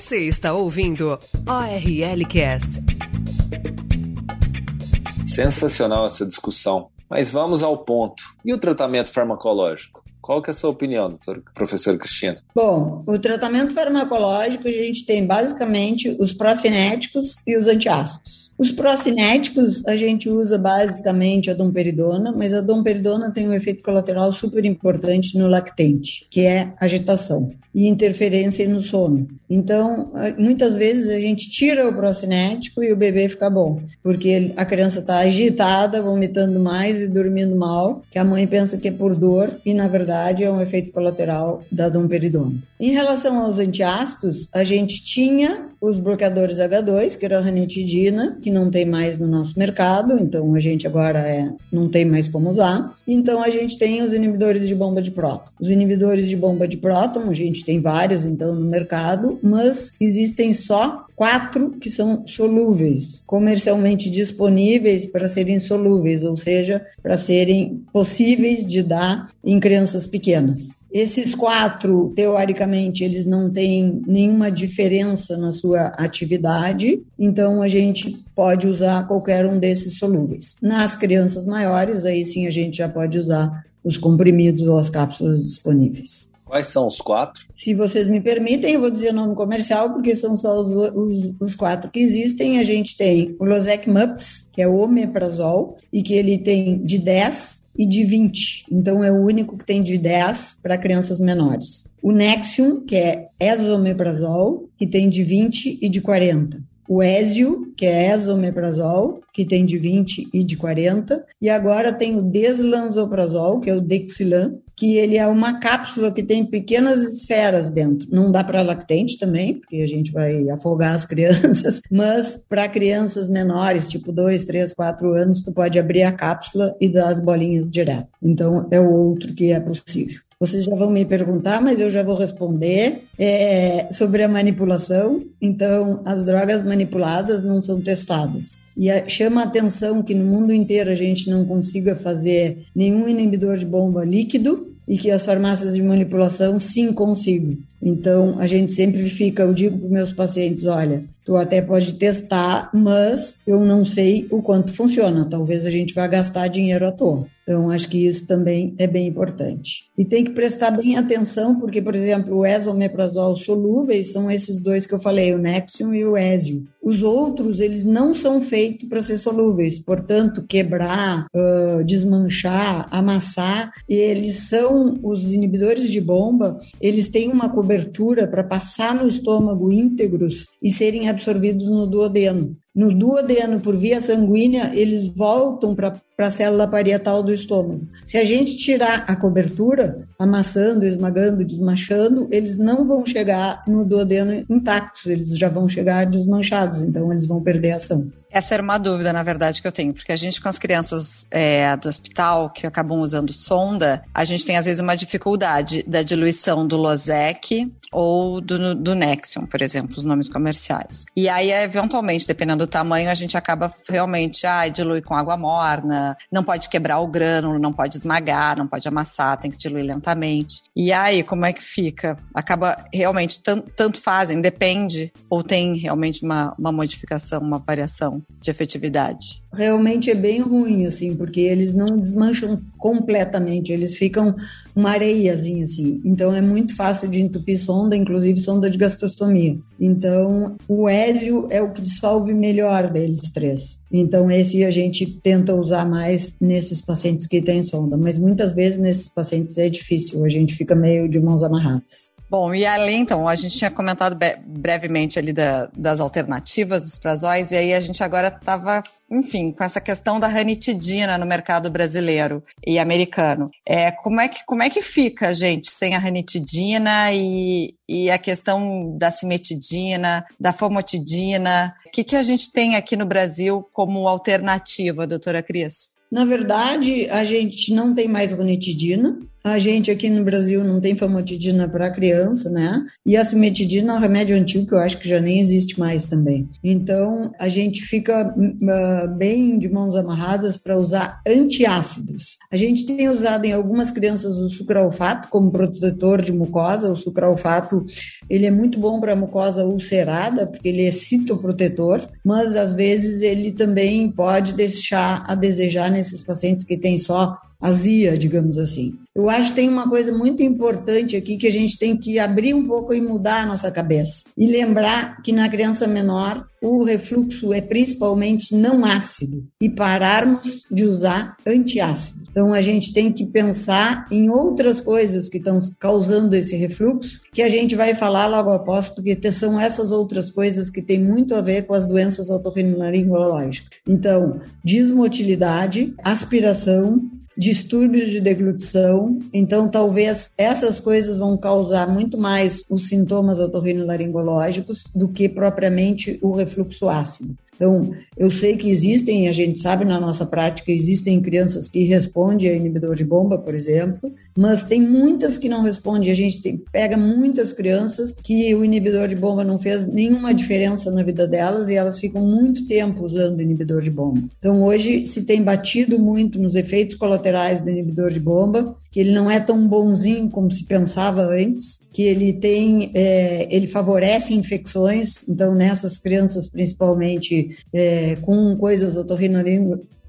Você está ouvindo ORL Cast. Sensacional essa discussão. Mas vamos ao ponto. E o tratamento farmacológico? Qual que é a sua opinião, doutor, professor Cristina? Bom, o tratamento farmacológico a gente tem basicamente os procinéticos e os antiácidos. Os procinéticos a gente usa basicamente a domperidona, mas a domperidona tem um efeito colateral super importante no lactente, que é agitação e interferência no sono. Então, muitas vezes a gente tira o procinético e o bebê fica bom, porque a criança está agitada, vomitando mais e dormindo mal, que a mãe pensa que é por dor e na verdade é um efeito colateral da domperidona. Em relação aos antiácidos, a gente tinha os bloqueadores H2, que era a ranitidina, que não tem mais no nosso mercado, então a gente agora é, não tem mais como usar. Então a gente tem os inibidores de bomba de próton. Os inibidores de bomba de próton, a gente tem vários então no mercado, mas existem só quatro que são solúveis, comercialmente disponíveis para serem solúveis, ou seja, para serem possíveis de dar em crianças pequenas. Esses quatro, teoricamente, eles não têm nenhuma diferença na sua atividade, então a gente pode usar qualquer um desses solúveis. Nas crianças maiores, aí sim a gente já pode usar os comprimidos ou as cápsulas disponíveis. Quais são os quatro? Se vocês me permitem, eu vou dizer o nome comercial, porque são só os, os, os quatro que existem. A gente tem o Losec Mups, que é o omeprazol, e que ele tem de 10 e de 20. Então, é o único que tem de 10 para crianças menores. O Nexium, que é esomeprazol, que tem de 20 e de 40 oÉsio, que é esomeprazol, que tem de 20 e de 40, e agora tem o deslanzoprazol, que é o Dexilan, que ele é uma cápsula que tem pequenas esferas dentro. Não dá para lactente também, porque a gente vai afogar as crianças, mas para crianças menores, tipo 2, 3, 4 anos, tu pode abrir a cápsula e dar as bolinhas direto. Então é o outro que é possível. Vocês já vão me perguntar, mas eu já vou responder é, sobre a manipulação. Então, as drogas manipuladas não são testadas. E a, chama a atenção que no mundo inteiro a gente não consiga fazer nenhum inibidor de bomba líquido e que as farmácias de manipulação sim consigam. Então, a gente sempre fica, eu digo para os meus pacientes, olha, tu até pode testar, mas eu não sei o quanto funciona, talvez a gente vá gastar dinheiro à toa. Então, acho que isso também é bem importante. E tem que prestar bem atenção, porque, por exemplo, o esomeprazol solúveis são esses dois que eu falei, o Nexium e oÉsio. Os outros, eles não são feitos para ser solúveis, portanto, quebrar, uh, desmanchar, amassar, eles são os inibidores de bomba, eles têm uma cobertura para passar no estômago íntegros e serem absorvidos no duodeno. No duodeno, por via sanguínea, eles voltam para a célula parietal do estômago. Se a gente tirar a cobertura, amassando, esmagando, desmanchando, eles não vão chegar no duodeno intactos, eles já vão chegar desmanchados, então eles vão perder a ação. Essa era uma dúvida, na verdade, que eu tenho, porque a gente com as crianças é, do hospital que acabam usando sonda, a gente tem às vezes uma dificuldade da diluição do Losec ou do, do Nexion, por exemplo, os nomes comerciais. E aí, eventualmente, dependendo do tamanho, a gente acaba realmente, ah, dilui com água morna, não pode quebrar o grânulo, não pode esmagar, não pode amassar, tem que diluir lentamente. E aí, como é que fica? Acaba realmente, tanto, tanto fazem, depende, ou tem realmente uma, uma modificação, uma variação de efetividade? Realmente é bem ruim, assim, porque eles não desmancham completamente, eles ficam uma areiazinha, assim. Então é muito fácil de entupir sonda, inclusive sonda de gastrostomia. Então oÉsio é o que dissolve melhor deles três. Então esse a gente tenta usar mais nesses pacientes que têm sonda, mas muitas vezes nesses pacientes é difícil, a gente fica meio de mãos amarradas. Bom, e além, então, a gente tinha comentado brevemente ali da, das alternativas dos prazóis, e aí a gente agora estava, enfim, com essa questão da ranitidina no mercado brasileiro e americano. É, como, é que, como é que fica, gente, sem a ranitidina e, e a questão da cimetidina, da famotidina? O que, que a gente tem aqui no Brasil como alternativa, doutora Cris? Na verdade, a gente não tem mais ranitidina, a gente aqui no Brasil não tem famotidina para criança, né? E a cimetidina é um remédio antigo que eu acho que já nem existe mais também. Então, a gente fica uh, bem de mãos amarradas para usar antiácidos. A gente tem usado em algumas crianças o sucralfato como protetor de mucosa. O sucralfato, ele é muito bom para mucosa ulcerada, porque ele é citoprotetor, mas às vezes ele também pode deixar a desejar nesses pacientes que têm só azia, digamos assim. Eu acho que tem uma coisa muito importante aqui que a gente tem que abrir um pouco e mudar a nossa cabeça. E lembrar que na criança menor o refluxo é principalmente não ácido e pararmos de usar antiácido. Então a gente tem que pensar em outras coisas que estão causando esse refluxo, que a gente vai falar logo após, porque são essas outras coisas que têm muito a ver com as doenças otorrinolaringológicas. Então, dismotilidade, aspiração, distúrbios de deglutição. Então, talvez essas coisas vão causar muito mais os sintomas otorrinolaringológicos do que propriamente o refluxo ácido. Então, eu sei que existem, a gente sabe na nossa prática, existem crianças que respondem a inibidor de bomba, por exemplo, mas tem muitas que não respondem. A gente tem, pega muitas crianças que o inibidor de bomba não fez nenhuma diferença na vida delas e elas ficam muito tempo usando inibidor de bomba. Então, hoje se tem batido muito nos efeitos colaterais do inibidor de bomba, que ele não é tão bonzinho como se pensava antes, que ele tem, é, ele favorece infecções. Então, nessas crianças, principalmente é, com coisas otorrinolaringológicas,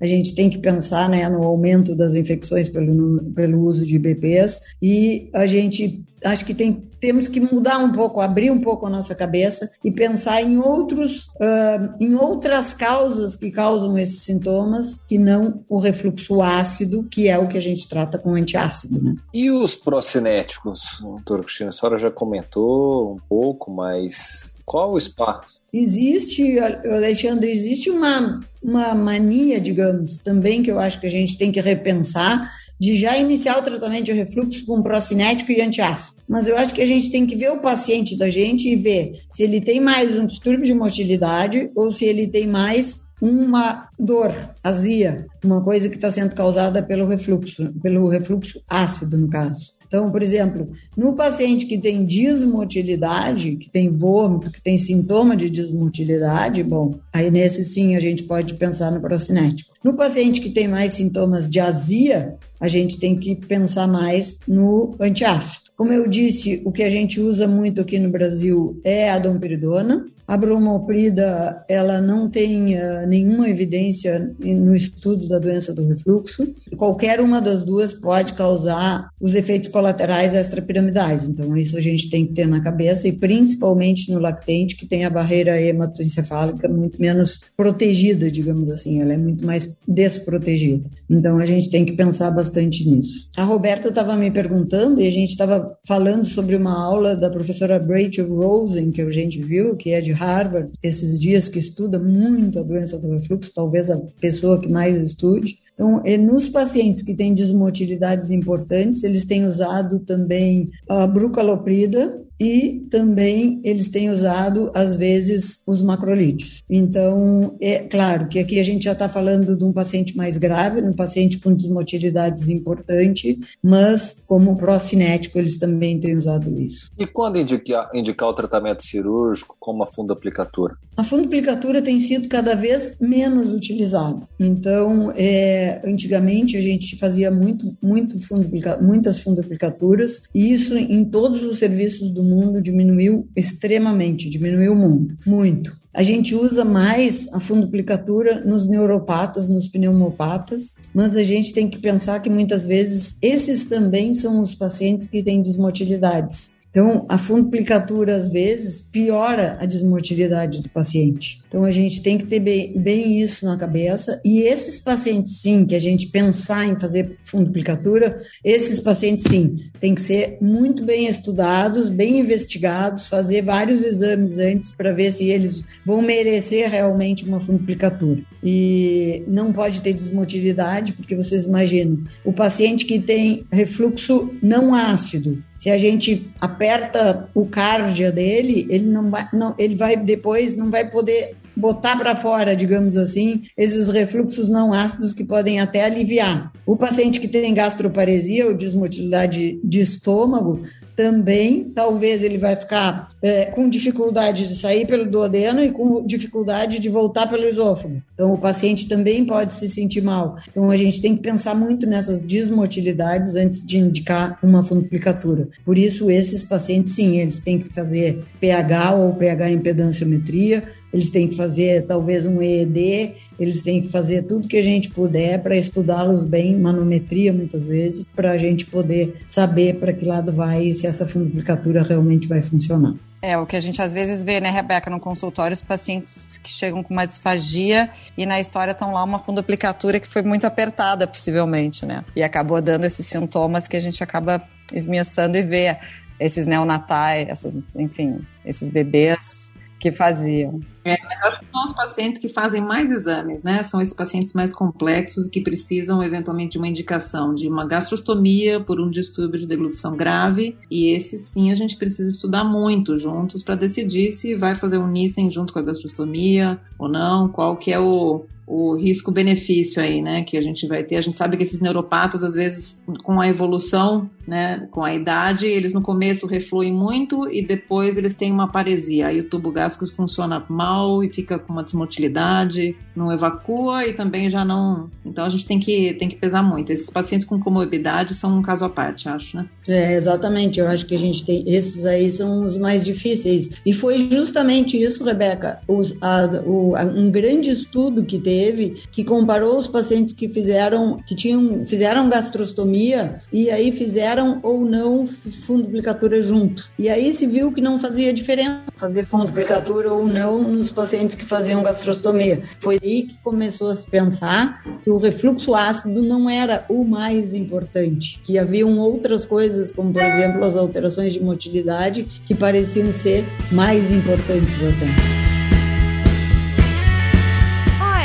a gente tem que pensar né, no aumento das infecções pelo, pelo uso de BPs e a gente acho que tem, temos que mudar um pouco, abrir um pouco a nossa cabeça e pensar em outros, uh, em outras causas que causam esses sintomas, que não o refluxo ácido, que é o que a gente trata com antiácido, né? E os procinéticos, doutor Cristina, a senhora já comentou um pouco, mas qual o espaço? Existe, Alexandre, existe uma, uma mania, digamos, também que eu acho que a gente tem que repensar, de já iniciar o tratamento de refluxo com procinético e antiácido. Mas eu acho que a gente tem que ver o paciente da gente e ver se ele tem mais um distúrbio de motilidade ou se ele tem mais uma dor, azia, uma coisa que está sendo causada pelo refluxo, pelo refluxo ácido, no caso. Então, por exemplo, no paciente que tem desmotilidade, que tem vômito, que tem sintoma de desmotilidade, bom, aí nesse sim a gente pode pensar no procinético. No paciente que tem mais sintomas de azia, a gente tem que pensar mais no antiácido. Como eu disse, o que a gente usa muito aqui no Brasil é a domperidona, a bromoprida, ela não tem uh, nenhuma evidência no estudo da doença do refluxo. Qualquer uma das duas pode causar os efeitos colaterais extrapiramidais. Então, isso a gente tem que ter na cabeça, e principalmente no lactente, que tem a barreira hematoencefálica muito menos protegida, digamos assim, ela é muito mais desprotegida. Então, a gente tem que pensar bastante nisso. A Roberta estava me perguntando, e a gente estava falando sobre uma aula da professora Rachel Rosen, que a gente viu, que é de Harvard, esses dias que estuda muito a doença do refluxo, talvez a pessoa que mais estude. Então, nos pacientes que têm desmotilidades importantes, eles têm usado também a brucaloprida e também eles têm usado, às vezes, os macrolídeos. Então, é claro que aqui a gente já está falando de um paciente mais grave, um paciente com desmotilidades importante, mas como pró-cinético eles também têm usado isso. E quando indicar, indicar o tratamento cirúrgico como a fundoaplicatura? A fundoaplicatura tem sido cada vez menos utilizada. Então, é, antigamente a gente fazia muito, muito fundo, muitas fundaplicaturas e isso em todos os serviços do mundo diminuiu extremamente, diminuiu muito, muito. A gente usa mais a fundoplicatura nos neuropatas, nos pneumopatas, mas a gente tem que pensar que muitas vezes esses também são os pacientes que têm desmotilidades. Então, a fundoplicatura, às vezes, piora a desmotilidade do paciente. Então, a gente tem que ter bem, bem, isso na cabeça. E esses pacientes, sim, que a gente pensar em fazer fundoplicatura, esses pacientes, sim, tem que ser muito bem estudados, bem investigados, fazer vários exames antes para ver se eles vão merecer realmente uma fundoplicatura. E não pode ter desmotilidade, porque vocês imaginam, o paciente que tem refluxo não ácido, se a gente aperta o cardia dele, ele não vai, não, ele vai depois não vai poder botar para fora, digamos assim, esses refluxos não ácidos que podem até aliviar. O paciente que tem gastroparesia ou desmotilidade de estômago, também talvez ele vai ficar é, com dificuldade de sair pelo duodeno e com dificuldade de voltar pelo esôfago. Então, o paciente também pode se sentir mal. Então, a gente tem que pensar muito nessas desmotilidades antes de indicar uma fundoplicatura. Por isso, esses pacientes, sim, eles têm que fazer pH ou pH impedanciometria, eles têm que fazer talvez um EED, eles têm que fazer tudo que a gente puder para estudá-los bem, manometria muitas vezes, para a gente poder saber para que lado vai e se essa fundoplicatura realmente vai funcionar. É, o que a gente às vezes vê, né, Rebeca, no consultório, os pacientes que chegam com uma disfagia e na história estão lá uma fundoplicatura que foi muito apertada, possivelmente, né? E acabou dando esses sintomas que a gente acaba esmiuçando e vê esses neonatais, essas, enfim, esses bebês que faziam. É, mas acho que são os pacientes que fazem mais exames, né? São esses pacientes mais complexos que precisam eventualmente de uma indicação de uma gastrostomia por um distúrbio de deglutição grave. E esse sim a gente precisa estudar muito juntos para decidir se vai fazer um Nissen junto com a gastrostomia ou não, qual que é o, o risco-benefício aí, né, que a gente vai ter. A gente sabe que esses neuropatas, às vezes, com a evolução, né, com a idade, eles no começo refluem muito e depois eles têm uma paresia. Aí o tubo gástrico funciona mal e fica com uma desmotilidade, não evacua e também já não. Então a gente tem que, tem que pesar muito. Esses pacientes com comorbidade são um caso à parte, acho, né? É, exatamente. Eu acho que a gente tem. Esses aí são os mais difíceis. E foi justamente isso, Rebeca, os, a, o, um grande estudo que teve teve que comparou os pacientes que fizeram que tinham fizeram gastrostomia e aí fizeram ou não fundoplicatura junto. E aí se viu que não fazia diferença fazer fundoplicatura ou não nos pacientes que faziam gastrostomia. Foi aí que começou a se pensar que o refluxo ácido não era o mais importante, que haviam outras coisas, como por exemplo as alterações de motilidade, que pareciam ser mais importantes até.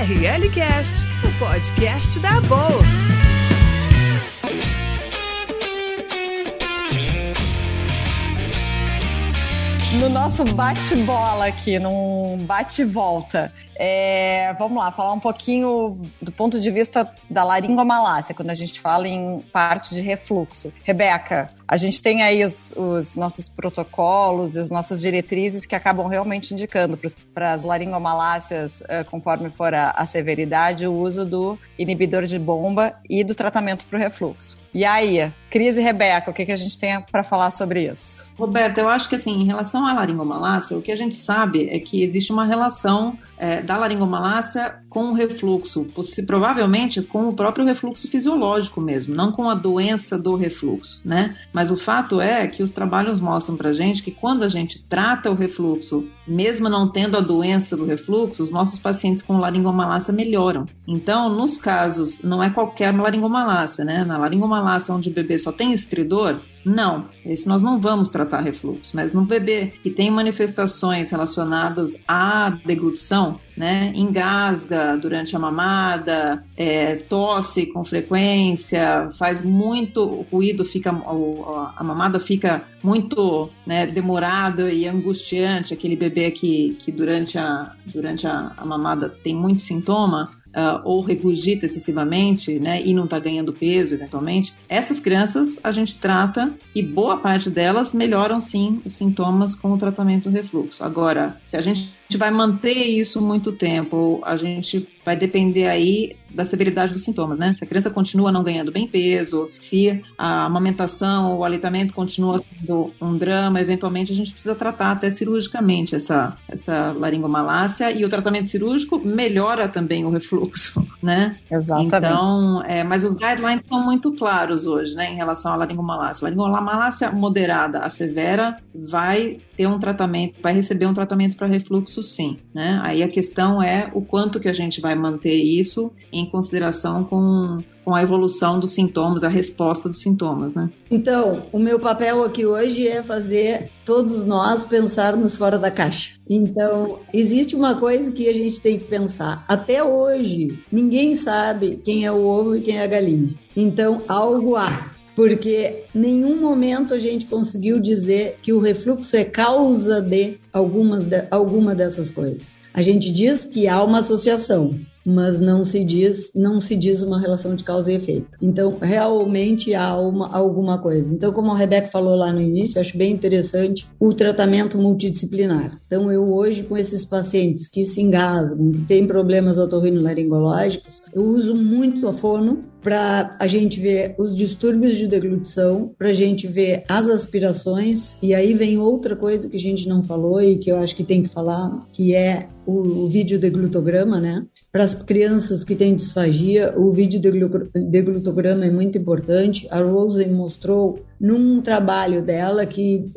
RLCast, o podcast da Boa. No nosso bate-bola aqui, num bate-volta, é, vamos lá, falar um pouquinho do ponto de vista da laringomalácia, quando a gente fala em parte de refluxo. Rebeca, a gente tem aí os, os nossos protocolos, as nossas diretrizes que acabam realmente indicando para as laringomalácias, uh, conforme for a, a severidade, o uso do inibidor de bomba e do tratamento para o refluxo. E aí, Cris e Rebeca, o que, que a gente tem para falar sobre isso? Roberta, eu acho que assim, em relação à laringomalácia, o que a gente sabe é que existe uma relação é, da laringomalácia com o refluxo, provavelmente com o próprio refluxo fisiológico mesmo, não com a doença do refluxo, né? Mas o fato é que os trabalhos mostram pra gente que quando a gente trata o refluxo, mesmo não tendo a doença do refluxo, os nossos pacientes com laringomalácia melhoram. Então, nos casos, não é qualquer laringomalácia, né? Na laringomalácia onde o bebê só tem estridor, Não, esse nós não vamos tratar refluxo, mas no bebê que tem manifestações relacionadas à deglutição, né, engasga durante a mamada, é, tosse com frequência, faz muito ruído, fica a mamada fica muito né, demorado e angustiante, aquele bebê que, que durante, a, durante a, a mamada tem muito sintoma, uh, ou regurgita excessivamente, né, e não está ganhando peso eventualmente, essas crianças a gente trata e boa parte delas melhoram sim os sintomas com o tratamento do refluxo. Agora, se a gente vai manter isso muito tempo, a gente vai depender aí da severidade dos sintomas, né? Se a criança continua não ganhando bem peso, se a amamentação ou o aleitamento continua sendo um drama, eventualmente a gente precisa tratar até cirurgicamente essa, essa laringomalácia e o tratamento cirúrgico melhora também o refluxo, né? Exatamente. Então, é, mas os guidelines são muito claros hoje, né, em relação à laringomalácia. Laringomalácia moderada a severa vai ter um tratamento, vai receber um tratamento para refluxo sim, né? Aí a questão é o quanto que a gente vai manter isso em consideração com, com a evolução dos sintomas, a resposta dos sintomas, né? Então, o meu papel aqui hoje é fazer todos nós pensarmos fora da caixa. Então, existe uma coisa que a gente tem que pensar. Até hoje, ninguém sabe quem é o ovo e quem é a galinha. Então, algo há porque nenhum momento a gente conseguiu dizer que o refluxo é causa de algumas de, alguma dessas coisas. A gente diz que há uma associação, mas não se diz não se diz uma relação de causa e efeito. Então, realmente há uma, alguma coisa. Então, como a Rebeca falou lá no início, acho bem interessante o tratamento multidisciplinar. Então, eu hoje com esses pacientes que se engasgam, que têm problemas otorrinolaringológicos, eu uso muito a fono para a gente ver os distúrbios de deglutição, para a gente ver as aspirações, e aí vem outra coisa que a gente não falou e que eu acho que tem que falar, que é o, o vídeo deglutograma, né? Para as crianças que têm disfagia, o vídeo deglutograma é muito importante. A Rosen mostrou num trabalho dela que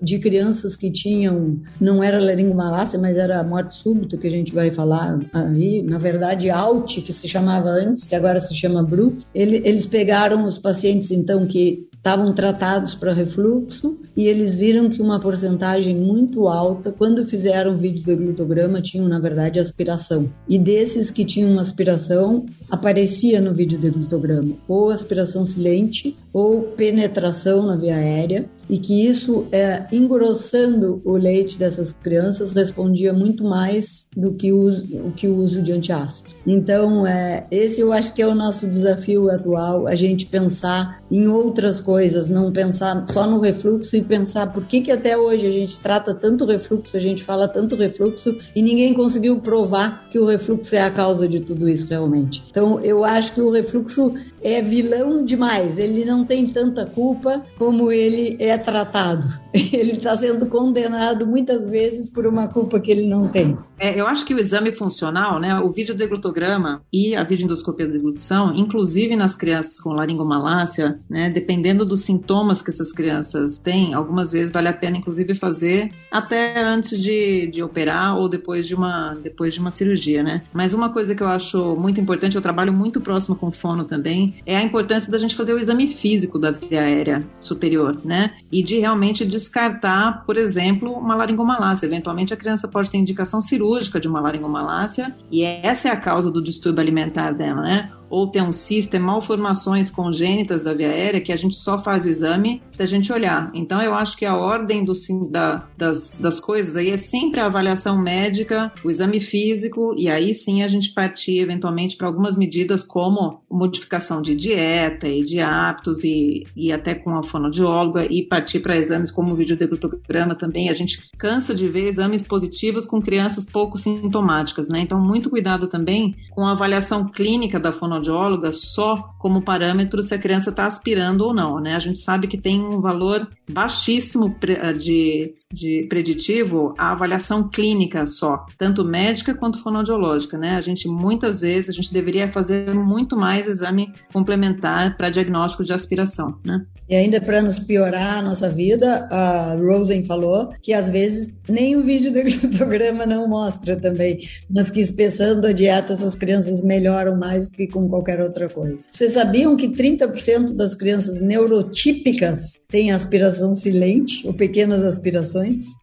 de crianças que tinham não era laringomalácia, mas era morte súbita que a gente vai falar aí, na verdade ALT que se chamava antes, que agora se chama BRU. Ele, eles pegaram os pacientes então que estavam tratados para refluxo e eles viram que uma porcentagem muito alta, quando fizeram o vídeo do glutograma, tinham na verdade aspiração. E desses que tinham aspiração, aparecia no vídeo do glutograma ou aspiração silente ou penetração na via aérea e que isso, é, engrossando o leite dessas crianças, respondia muito mais do que o que o uso de antiácido. Então, é, esse eu acho que é o nosso desafio atual, a gente pensar em outras coisas, não pensar só no refluxo e pensar por que, que até hoje a gente trata tanto refluxo, a gente fala tanto refluxo e ninguém conseguiu provar que o refluxo é a causa de tudo isso realmente. Então, eu acho que o refluxo é vilão demais, ele não tem tanta culpa como ele é tratado. Ele está sendo condenado muitas vezes por uma culpa que ele não tem. É, eu acho que o exame funcional, né, o vídeo deglutograma e a videoendoscopia da deglutição, inclusive nas crianças com laringomalácia, né, dependendo dos sintomas que essas crianças têm, algumas vezes vale a pena inclusive fazer até antes de, de operar ou depois de uma depois de uma cirurgia, né? Mas uma coisa que eu acho muito importante, eu trabalho muito próximo com fono também, é a importância da gente fazer o exame físico da via aérea superior, né? E de realmente descartar, por exemplo, uma laringomalácia. Eventualmente a criança pode ter indicação cirúrgica de uma laringomalácia e essa é a causa do distúrbio alimentar dela, né? Ou tem um cisto, tem malformações congênitas da via aérea que a gente só faz o exame se a gente olhar. Então eu acho que a ordem do, da, das, das coisas aí é sempre a avaliação médica, o exame físico e aí sim a gente partir eventualmente para algumas medidas como modificação de dieta e de hábitos e, e até com a fonoaudióloga e partir para exames como o videodeglutograma também. A gente cansa de ver exames positivos com crianças pouco sintomáticas, né? Então muito cuidado também com a avaliação clínica da fonoaudióloga só como parâmetro se a criança está aspirando ou não, né? A gente sabe que tem um valor baixíssimo de de preditivo a avaliação clínica só, tanto médica quanto fonoaudiológica, né? A gente muitas vezes a gente deveria fazer muito mais exame complementar para diagnóstico de aspiração, né? E ainda para nos piorar a nossa vida, a Rosen falou que às vezes nem o vídeo do glutograma não mostra também, mas que espessando a dieta essas crianças melhoram mais do que com qualquer outra coisa. Vocês sabiam que 30% das crianças neurotípicas têm aspiração silente ou pequenas aspirações?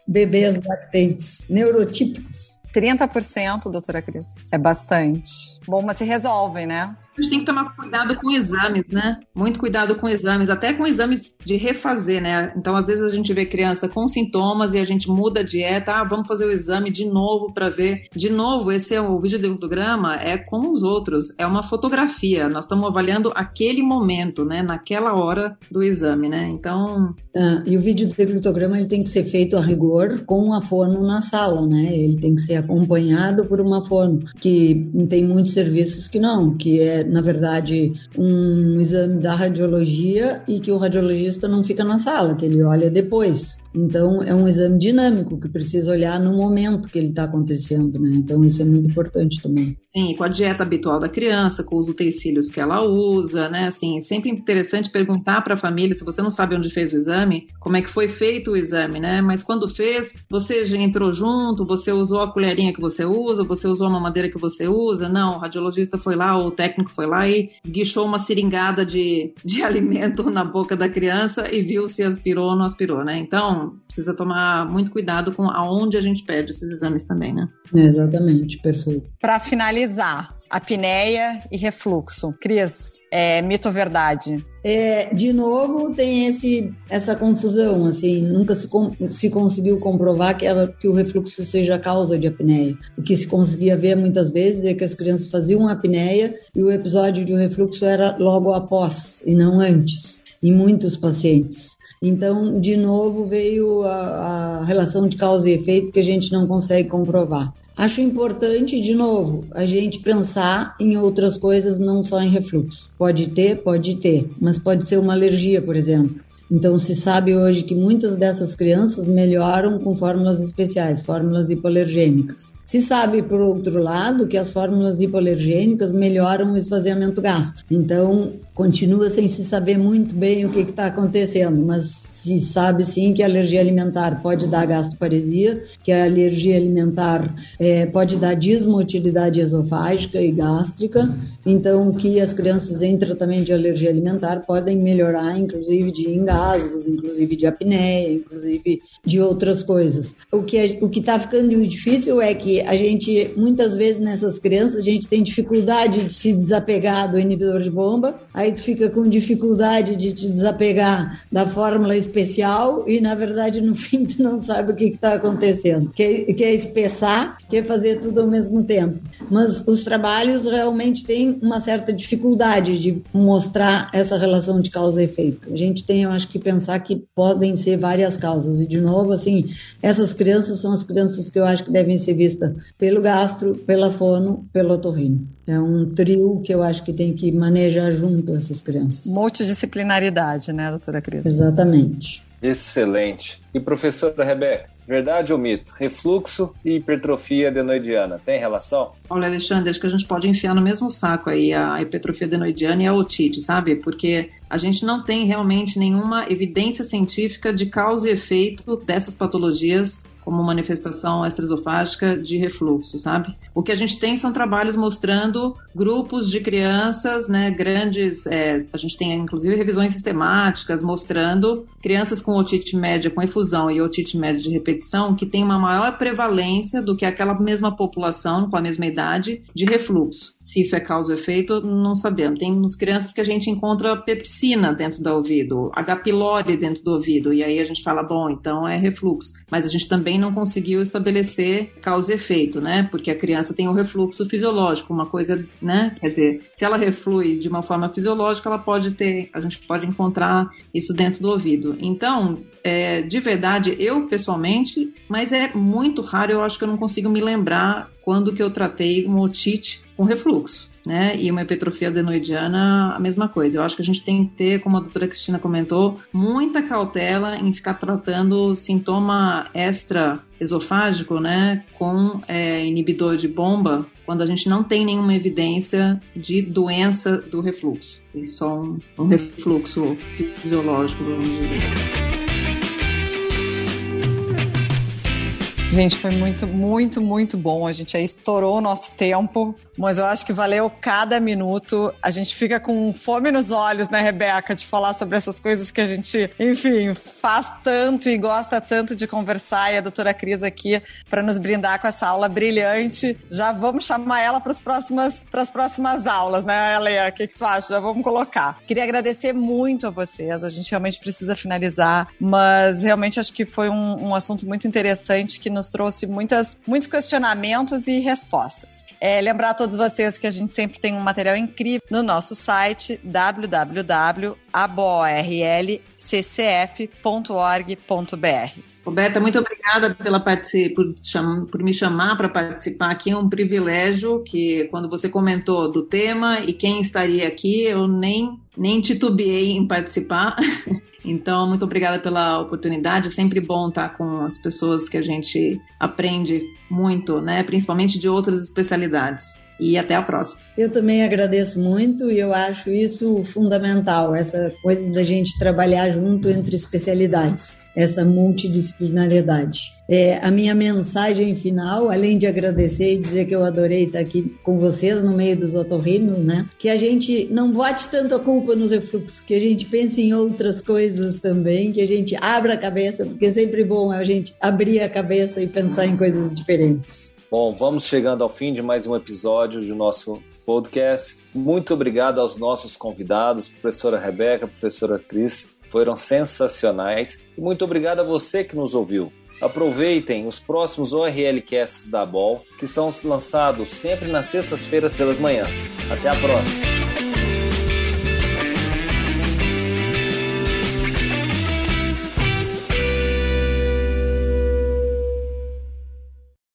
Bebês lactentes, neurotípicos. 30%, doutora Cris. É bastante. Bom, mas se resolvem, né? A gente tem que tomar cuidado com exames, né? Muito cuidado com exames, até com exames de refazer, né? Então, às vezes a gente vê criança com sintomas e a gente muda a dieta, ah, vamos fazer o exame de novo para ver. De novo, esse é o vídeo de fotograma, é como os outros, é uma fotografia. Nós estamos avaliando aquele momento, né? Naquela hora do exame, né? Então. Ah, e o vídeo de glutograma ele tem que ser feito a rigor com a fono na sala, né? Ele tem que ser acompanhado por uma fono, que tem muitos serviços que não, que é na verdade, um exame da radiologia e que o radiologista não fica na sala, que ele olha depois. Então, é um exame dinâmico que precisa olhar no momento que ele está acontecendo, né? Então, isso é muito importante também. Sim, com a dieta habitual da criança, com os utensílios que ela usa, né? Assim, sempre interessante perguntar para a família, se você não sabe onde fez o exame, como é que foi feito o exame, né? Mas quando fez, você já entrou junto, você usou a colherinha que você usa, você usou a mamadeira que você usa? Não, o radiologista foi lá, ou o técnico foi lá e esguichou uma seringada de, de alimento na boca da criança e viu se aspirou ou não aspirou, né? Então, precisa tomar muito cuidado com aonde a gente pede esses exames também, né? exatamente, perfeito. Para finalizar, apneia e refluxo. Cris, é mito ou verdade? É, de novo, tem esse, essa confusão, assim, nunca se, se conseguiu comprovar que, ela, que o refluxo seja a causa de apneia. O que se conseguia ver muitas vezes é que as crianças faziam apneia e o episódio de um refluxo era logo após e não antes, em muitos pacientes. Então, de novo, veio a, a relação de causa e efeito que a gente não consegue comprovar. Acho importante, de novo, a gente pensar em outras coisas, não só em refluxo. Pode ter, pode ter, mas pode ser uma alergia, por exemplo. Então, se sabe hoje que muitas dessas crianças melhoram com fórmulas especiais, fórmulas hipoalergênicas. Se sabe, por outro lado, que as fórmulas hipoalergênicas melhoram o esvaziamento gástrico. Então, continua sem se saber muito bem o que está acontecendo, mas se sabe sim que a alergia alimentar pode dar gastroparesia, que a alergia alimentar é, pode dar desmotilidade esofágica e gástrica, então que as crianças em tratamento de alergia alimentar podem melhorar, inclusive de engasgos, inclusive de apneia, inclusive de outras coisas. O que o que está ficando difícil é que a gente muitas vezes nessas crianças a gente tem dificuldade de se desapegar do inibidor de bomba, aí tu fica com dificuldade de te desapegar da fórmula especial e, na verdade, no fim, tu não sabe o que está acontecendo. Quer, quer espessar, quer fazer tudo ao mesmo tempo. Mas os trabalhos realmente têm uma certa dificuldade de mostrar essa relação de causa e efeito. A gente tem, eu acho, que pensar que podem ser várias causas. E, de novo, assim, essas crianças são as crianças que eu acho que devem ser vistas pelo gastro, pela fono, pelo otorrino. É um trio que eu acho que tem que manejar junto essas crianças. Multidisciplinaridade, né, doutora Cris? Exatamente. Excelente. E professora Rebeca, verdade ou mito? Refluxo e hipertrofia adenoidiana, tem relação? Olha, Alexandre, acho que a gente pode enfiar no mesmo saco aí a hipertrofia adenoidiana e a otite, sabe? Porque a gente não tem realmente nenhuma evidência científica de causa e efeito dessas patologias como manifestação extraesofágica de refluxo, sabe? O que a gente tem são trabalhos mostrando grupos de crianças, né, grandes, é, a gente tem inclusive revisões sistemáticas mostrando crianças com otite média com efusão e otite média de repetição que tem uma maior prevalência do que aquela mesma população com a mesma idade de refluxo. Se isso é causa ou efeito, não sabemos. Tem uns crianças que a gente encontra pepsina dentro do ouvido, H. pylori dentro do ouvido, e aí a gente fala, bom, então é refluxo. Mas a gente também não conseguiu estabelecer causa e efeito, né? Porque a criança tem o um refluxo fisiológico, uma coisa, né? Quer dizer, se ela reflui de uma forma fisiológica, ela pode ter, a gente pode encontrar isso dentro do ouvido. Então, é, de verdade, eu pessoalmente, mas é muito raro, eu acho que eu não consigo me lembrar quando que eu tratei uma otite com refluxo. né? E uma hipertrofia adenoidiana, a mesma coisa. Eu acho que a gente tem que ter, como a doutora Cristina comentou, muita cautela em ficar tratando sintoma extra esofágico, né, com é, inibidor de bomba, quando a gente não tem nenhuma evidência de doença do refluxo. Tem só um, um refluxo fisiológico, vamos dizer. Gente, foi muito, muito, muito bom. A gente aí estourou o nosso tempo, mas eu acho que valeu cada minuto. A gente fica com fome nos olhos, né, Rebeca, de falar sobre essas coisas que a gente, enfim, faz tanto e gosta tanto de conversar. E a doutora Cris aqui para nos brindar com essa aula brilhante. Já vamos chamar ela para as próximas, próximas aulas, né, Leia? O que, que tu acha? Já vamos colocar. Queria agradecer muito a vocês. A gente realmente precisa finalizar, mas realmente acho que foi um, um assunto muito interessante que nos nos trouxe muitas, muitos questionamentos e respostas. É, lembrar a todos vocês que a gente sempre tem um material incrível no nosso site www.aborlccf.org.br. Roberta, muito obrigada pela por, por me chamar para participar aqui. É um privilégio que, quando você comentou do tema e quem estaria aqui, eu nem, nem titubeei em participar. Então, muito obrigada pela oportunidade. É sempre bom estar com as pessoas que a gente aprende muito, né? Principalmente de outras especialidades. E até a próxima. Eu também agradeço muito e eu acho isso fundamental, essa coisa da gente trabalhar junto entre especialidades, essa multidisciplinariedade. É, a minha mensagem final, além de agradecer e dizer que eu adorei estar aqui com vocês no meio dos otorrinos, né? Que a gente não bote tanto a culpa no refluxo, que a gente pense em outras coisas também, que a gente abra a cabeça, porque é sempre bom a gente abrir a cabeça e pensar em coisas diferentes. Bom, vamos chegando ao fim de mais um episódio do nosso podcast. Muito obrigado aos nossos convidados, professora Rebeca, professora Cris, foram sensacionais. E muito obrigado a você que nos ouviu. Aproveitem os próximos ORL Casts da BOL, que são lançados sempre nas sextas-feiras pelas manhãs. Até a próxima!